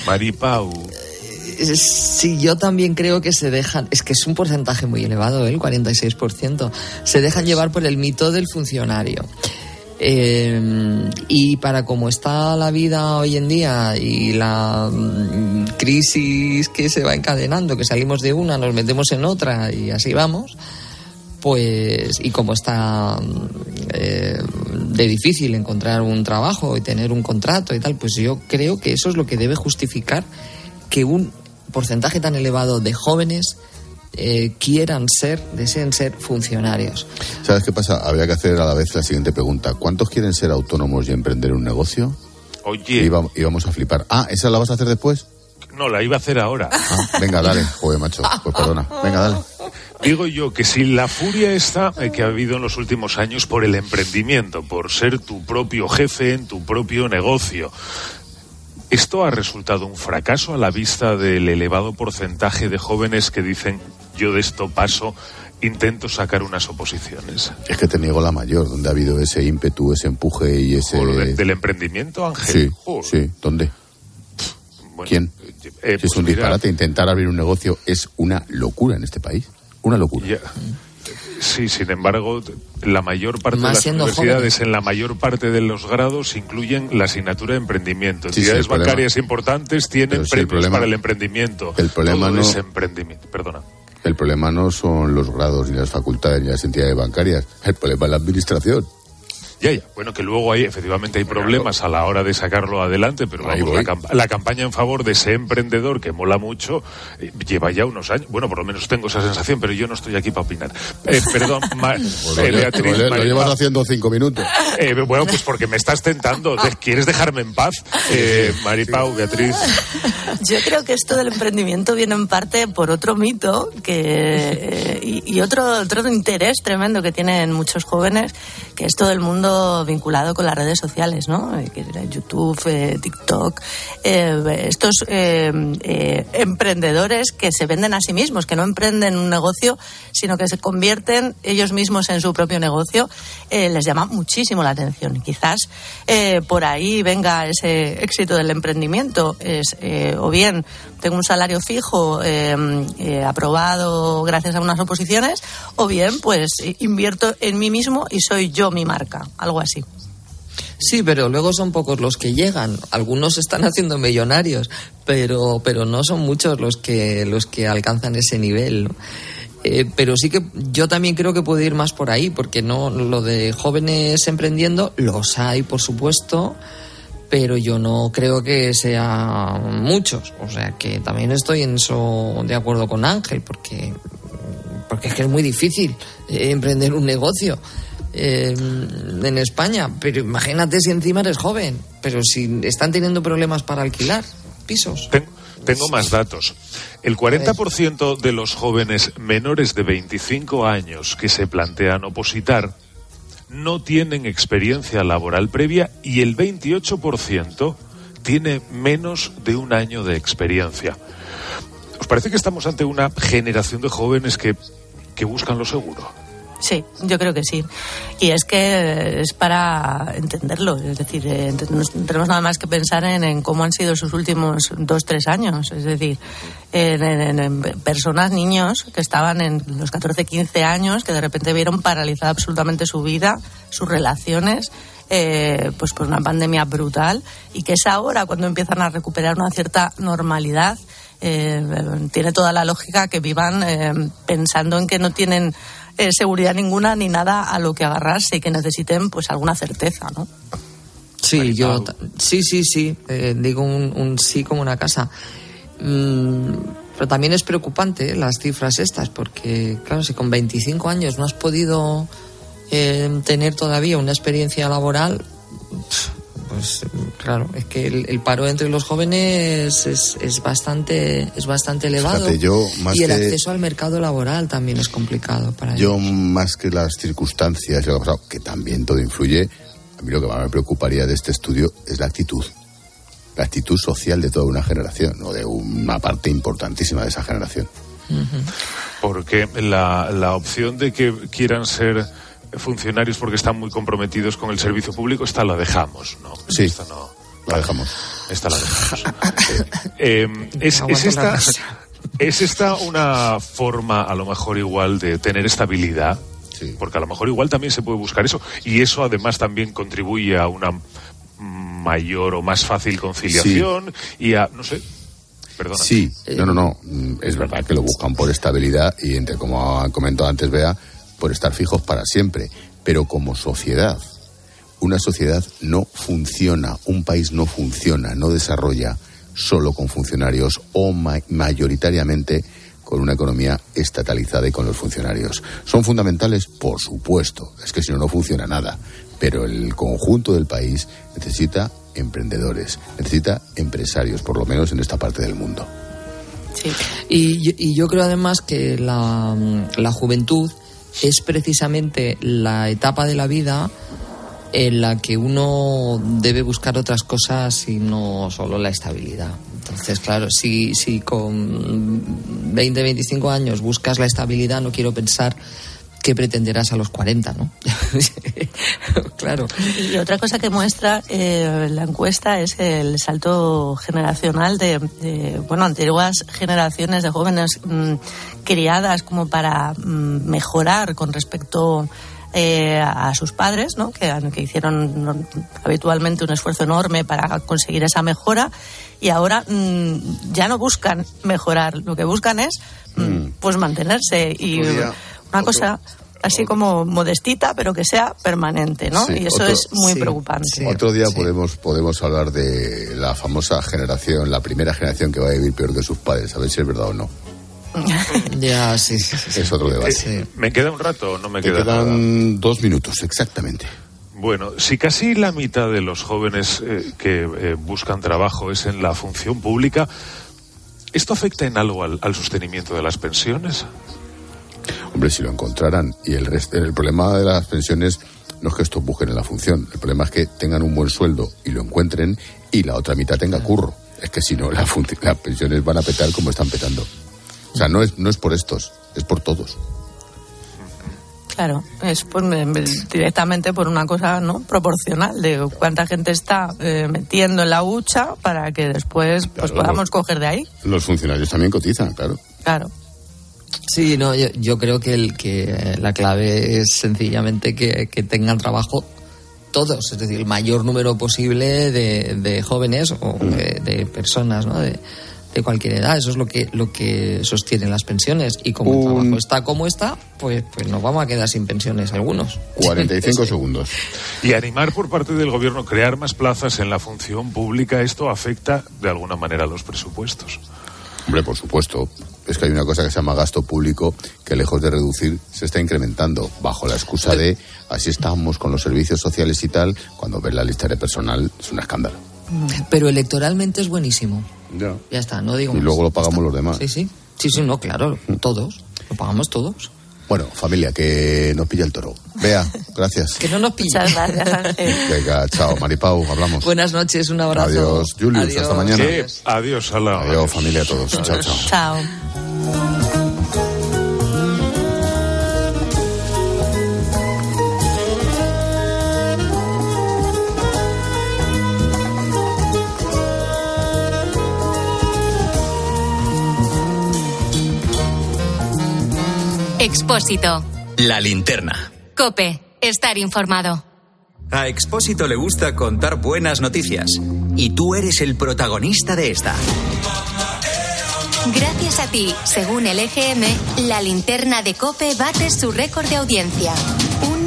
Maripau. Sí, yo también creo que se dejan, es que es un porcentaje muy elevado, ¿eh? el 46%, se dejan llevar por el mito del funcionario. Eh, y para cómo está la vida hoy en día y la mm, crisis que se va encadenando, que salimos de una, nos metemos en otra y así vamos, pues y como está eh, de difícil encontrar un trabajo y tener un contrato y tal, pues yo creo que eso es lo que debe justificar que un porcentaje tan elevado de jóvenes eh, quieran ser, deseen ser funcionarios. ¿Sabes qué pasa? Habría que hacer a la vez la siguiente pregunta. ¿Cuántos quieren ser autónomos y emprender un negocio? Oye. Y vamos, y vamos a flipar. Ah, ¿esa la vas a hacer después? No, la iba a hacer ahora. Ah, venga, dale. Joder, macho. Pues perdona. Venga, dale. Digo yo que si la furia está eh, que ha habido en los últimos años por el emprendimiento, por ser tu propio jefe en tu propio negocio, ¿esto ha resultado un fracaso a la vista del elevado porcentaje de jóvenes que dicen yo de esto paso, intento sacar unas oposiciones. Es que te niego la mayor, donde ha habido ese ímpetu, ese empuje y ese... Joder, ¿Del emprendimiento, Ángel? Sí, sí. ¿Dónde? Bueno, ¿Quién? Eh, si pues es un mira, disparate. Intentar abrir un negocio es una locura en este país. Una locura. Ya. Sí, sin embargo, la mayor parte Más de las universidades, en la mayor parte de los grados, incluyen la asignatura de emprendimiento. Sí, sí, Entidades el problema- bancarias importantes tienen Pero sí, el premios problema- para el emprendimiento. el problema Todo no- es emprendimiento. Perdona. El problema no son los grados ni las facultades ni las entidades bancarias. El problema es la administración. Ya, ya. Bueno, que luego hay, efectivamente, hay problemas a la hora de sacarlo adelante, pero vamos, la, camp- la campaña en favor de ese emprendedor que mola mucho eh, lleva ya unos años. Bueno, por lo menos tengo esa sensación, pero yo no estoy aquí para opinar. Eh, perdón, *laughs* Ma- Pues eh, Beatriz, lo- llevas haciendo cinco minutos. Eh, bueno, pues porque me estás tentando. ¿Quieres dejarme en paz? Eh, Maripau, Beatriz. *laughs* Yo creo que esto del emprendimiento viene en parte por otro mito que, eh, y, y otro, otro interés tremendo que tienen muchos jóvenes, que es todo el mundo vinculado con las redes sociales, ¿no? Eh, YouTube, eh, TikTok, eh, estos emprendedores que se venden a sí mismos, que no emprenden un negocio, sino que se convierten ellos mismos en su propio negocio, les llama muchísimo la atención. Quizás por ahí venga ese éxito del emprendimiento. Es, o bien tengo un salario fijo eh, aprobado gracias a unas oposiciones, o bien pues invierto en mí mismo y soy yo mi marca, algo así. Sí, pero luego son pocos los que llegan. Algunos están haciendo millonarios, pero, pero no son muchos los que, los que alcanzan ese nivel. Eh, pero sí que yo también creo que puede ir más por ahí, porque no lo de jóvenes emprendiendo los hay, por supuesto, pero yo no creo que sean muchos. O sea que también estoy en eso de acuerdo con Ángel, porque, porque es que es muy difícil eh, emprender un negocio. Eh, en España, pero imagínate si encima eres joven, pero si están teniendo problemas para alquilar pisos. Tengo más datos. El 40% de los jóvenes menores de 25 años que se plantean opositar no tienen experiencia laboral previa y el 28% tiene menos de un año de experiencia. ¿Os parece que estamos ante una generación de jóvenes que, que buscan lo seguro? Sí, yo creo que sí. Y es que es para entenderlo. Es decir, eh, tenemos nada más que pensar en, cómo han sido sus últimos dos, tres años. Es decir, en, personas, niños que estaban en los 14, 15 años, que de repente vieron paralizada absolutamente su vida, sus relaciones. Eh, pues por una pandemia brutal y que es ahora cuando empiezan a recuperar una cierta normalidad eh, tiene toda la lógica que vivan pensando en que no tienen eh, seguridad ninguna ni nada a lo que agarrarse y que necesiten pues alguna certeza, ¿no? Sí, yo sí, sí, sí, eh, digo un, sí como una casa. Mm, pero también es preocupante eh, las cifras estas, porque claro, si con 25 años no has podido tener todavía una experiencia laboral, pues claro, es que el, paro entre los jóvenes es, es bastante es bastante elevado. Y el acceso al mercado laboral también es complicado para yo más que las circunstancias que también todo influye a mí lo que más me preocuparía de este estudio es la actitud. La actitud social de toda una generación o de una parte importantísima de esa generación. Porque la, la opción de que quieran ser funcionarios porque están muy comprometidos con el servicio público, esta la dejamos, ¿no? Sí. Esta no. La dejamos. Esta la dejamos. Eh, *laughs* es, esta, ¿Es esta una forma, a lo mejor igual, de tener estabilidad? Sí. Porque a lo mejor igual también se puede buscar eso. Y eso además también contribuye a una mayor o más fácil conciliación y a, no sé, Perdona. Sí, no, no, no. Es verdad que lo buscan por estabilidad y entre, como ha comentado antes Bea, por estar fijos para siempre. Pero como sociedad, una sociedad no funciona, un país no funciona, no desarrolla solo con funcionarios o mayoritariamente con una economía estatalizada y con los funcionarios. ¿Son fundamentales? Por supuesto. Es que si no, no funciona nada. Pero el conjunto del país necesita emprendedores, necesita empresarios, por lo menos en esta parte del mundo. Sí. Y, yo creo además que la, la juventud es precisamente la etapa de la vida en la que uno debe buscar otras cosas y no solo la estabilidad. Entonces, claro, si, si con 20, 25 años buscas la estabilidad, no quiero pensar que pretenderás a los 40, ¿no? *laughs* *laughs* *laughs* claro. Y otra cosa que muestra eh, la encuesta es el salto generacional de, bueno, antiguas generaciones de jóvenes mm, criadas como para mm, mejorar con respecto eh, a sus padres, ¿no? que, que hicieron habitualmente un esfuerzo enorme para conseguir esa mejora y ahora mm, ya no buscan mejorar, lo que buscan es pues mantenerse y una cosa así como modestita, pero que sea permanente, ¿no? y eso es muy preocupante. otro día podemos podemos hablar de la famosa generación, la primera generación que va a vivir peor que sus padres, a ver si es verdad o no. *laughs* ya, sí, Es otro debate. Eh, ¿Me queda un rato o no me queda quedan dos minutos, exactamente. Bueno, si casi la mitad de los jóvenes eh, que eh, buscan trabajo es en la función pública, ¿esto afecta en algo al sostenimiento de las pensiones? Hombre, si lo encontraran. Y el, el problema de las pensiones no es que estos busquen en la función. El problema es que tengan un buen sueldo y lo encuentren y la otra mitad tenga curro. Es que si no, las pensiones van a petar como están petando. O sea, no es, no es por estos, es por todos. Claro, es directamente por una cosa no proporcional de cuánta gente está eh, metiendo en la hucha para que después pues podamos coger de ahí. Los funcionarios también cotizan, claro. Claro. Sí, no, yo, creo que, el, que la clave es sencillamente que, tengan trabajo todos, es decir, el mayor número posible de, jóvenes o de, personas, ¿no? De, de cualquier edad. Eso es lo que, lo que sostienen las pensiones. Y como el trabajo está como está, pues, pues nos vamos a quedar sin pensiones algunos. 45 *laughs* segundos. Y animar por parte del gobierno crear más plazas en la función pública, esto afecta de alguna manera a los presupuestos. Hombre, por supuesto. Es que hay una cosa que se llama gasto público que lejos de reducir se está incrementando bajo la excusa de así estamos con los servicios sociales y tal. Cuando ves la lista de personal es un escándalo. Pero electoralmente es buenísimo. Ya. Ya está, no digo Y más. luego lo pagamos los demás. Sí, sí. Sí, sí, no, claro. Todos. Lo pagamos todos. Bueno, familia, que nos pilla el toro. Vea, gracias. Que no nos pille. Muchas gracias, Ángel. *laughs* Venga, chao, Maripau, hablamos. Buenas noches, un abrazo. Adiós, Julius, hasta mañana. Adiós a la... Adiós, familia, a todos. Chao, chao. Chao. Expósito. La linterna. Cope. Estar informado. A Expósito le gusta contar buenas noticias. Y tú eres el protagonista de esta. Gracias a ti, según el EGM, la linterna de Cope bate su récord de audiencia.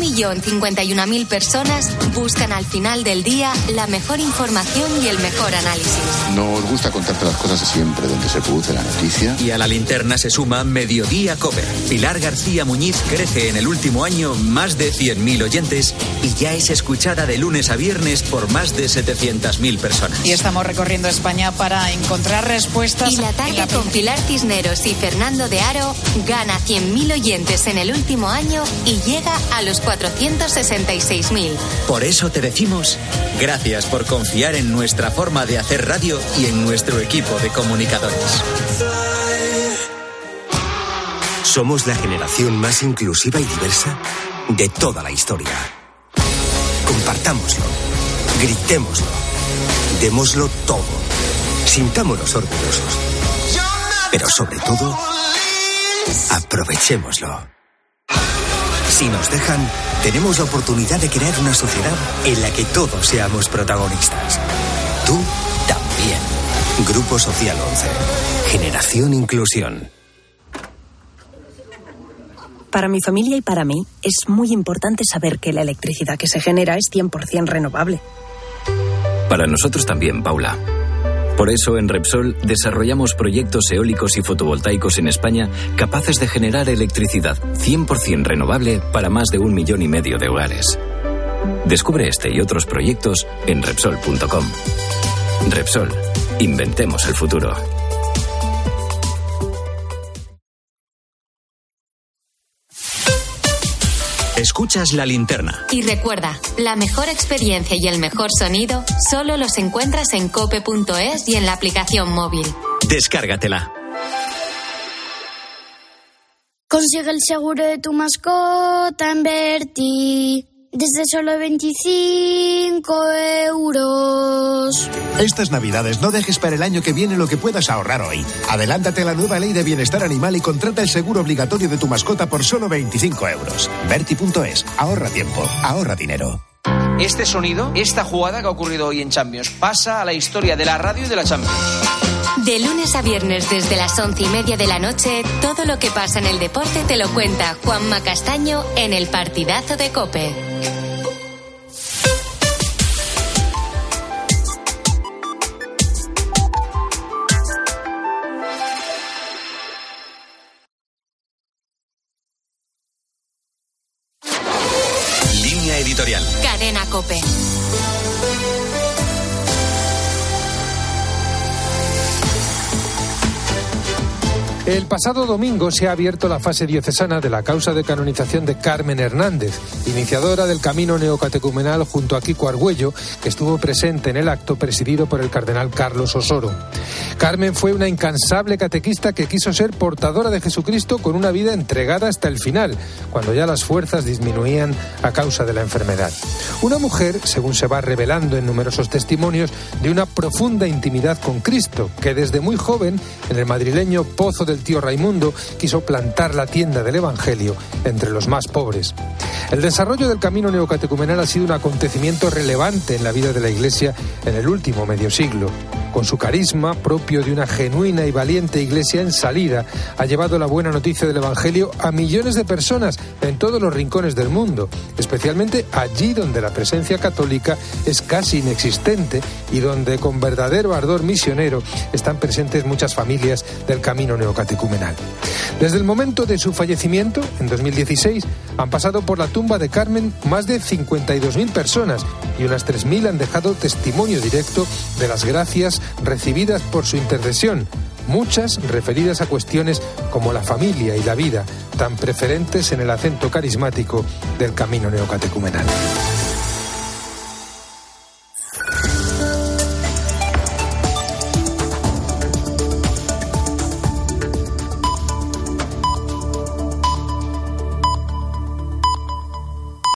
Un millón cincuenta y una mil personas buscan al final del día la mejor información y el mejor análisis. Nos gusta contarte las cosas de siempre, donde se produce la noticia. Y a la linterna se suma Mediodía Cope. Pilar García Muñiz crece en el último año más de 100.000 oyentes y ya es escuchada de lunes a viernes por más de 700.000 personas. Y estamos recorriendo España para encontrar respuestas. Y la tarde con Pilar Cisneros y Fernando de Aro gana 100.000 oyentes en el último año y llega a los 466.000. Por eso te decimos gracias por confiar en nuestra forma de hacer radio y en nuestro equipo de comunicadores. Somos la generación más inclusiva y diversa de toda la historia. Compartámoslo, gritémoslo, démoslo todo, sintámonos orgullosos. Pero sobre todo, aprovechémoslo. Si nos dejan, tenemos la oportunidad de crear una sociedad en la que todos seamos protagonistas. Tú también. Grupo Social 11. Generación Inclusión. Para mi familia y para mí es muy importante saber que la electricidad que se genera es 100% renovable. Para nosotros también, Paula. Por eso en Repsol desarrollamos proyectos eólicos y fotovoltaicos en España capaces de generar electricidad 100% renovable para más de un millón y medio de hogares. Descubre este y otros proyectos en Repsol.com. Repsol, inventemos el futuro. Escuchas la linterna. Y recuerda, la mejor experiencia y el mejor sonido solo los encuentras en cope.es y en la aplicación móvil. Descárgatela. Consigue el seguro de tu mascota en Berti. Desde solo 25 euros. Estas navidades no dejes para el año que viene lo que puedas ahorrar hoy. Adelántate a la nueva ley de bienestar animal y contrata el seguro obligatorio de tu mascota por solo 25 euros. Berti.es, ahorra tiempo, ahorra dinero. Este sonido, esta jugada que ha ocurrido hoy en Champions, pasa a la historia de la radio y de la Champions. De lunes a viernes desde las once y media de la noche, todo lo que pasa en el deporte te lo cuenta Juanma Castaño en el partidazo de Cope. Línea editorial. Cadena Cope. El pasado domingo se ha abierto la fase diocesana de la causa de canonización de Carmen Hernández, iniciadora del camino neocatecumenal junto a Kiko Argüello, que estuvo presente en el acto presidido por el cardenal Carlos Osoro. Carmen fue una incansable catequista que quiso ser portadora de Jesucristo con una vida entregada hasta el final, cuando ya las fuerzas disminuían a causa de la enfermedad. Una mujer, según se va revelando en numerosos testimonios, de una profunda intimidad con Cristo, que desde muy joven, en el madrileño Pozo del tío Raimundo, quiso plantar la tienda del Evangelio entre los más pobres. El desarrollo del camino neocatecumenal ha sido un acontecimiento relevante en la vida de la Iglesia en el último medio siglo. Con su carisma, propio de una genuina y valiente iglesia en salida, ha llevado la buena noticia del Evangelio a millones de personas en todos los rincones del mundo, especialmente allí donde la presencia católica es casi inexistente y donde con verdadero ardor misionero están presentes muchas familias del camino neocatecumenal. Desde el momento de su fallecimiento, en 2016, han pasado por la tumba de Carmen más de 52.000 personas y unas 3.000 han dejado testimonio directo de las gracias recibidas por su intercesión, muchas referidas a cuestiones como la familia y la vida, tan preferentes en el acento carismático del camino neocatecumenal.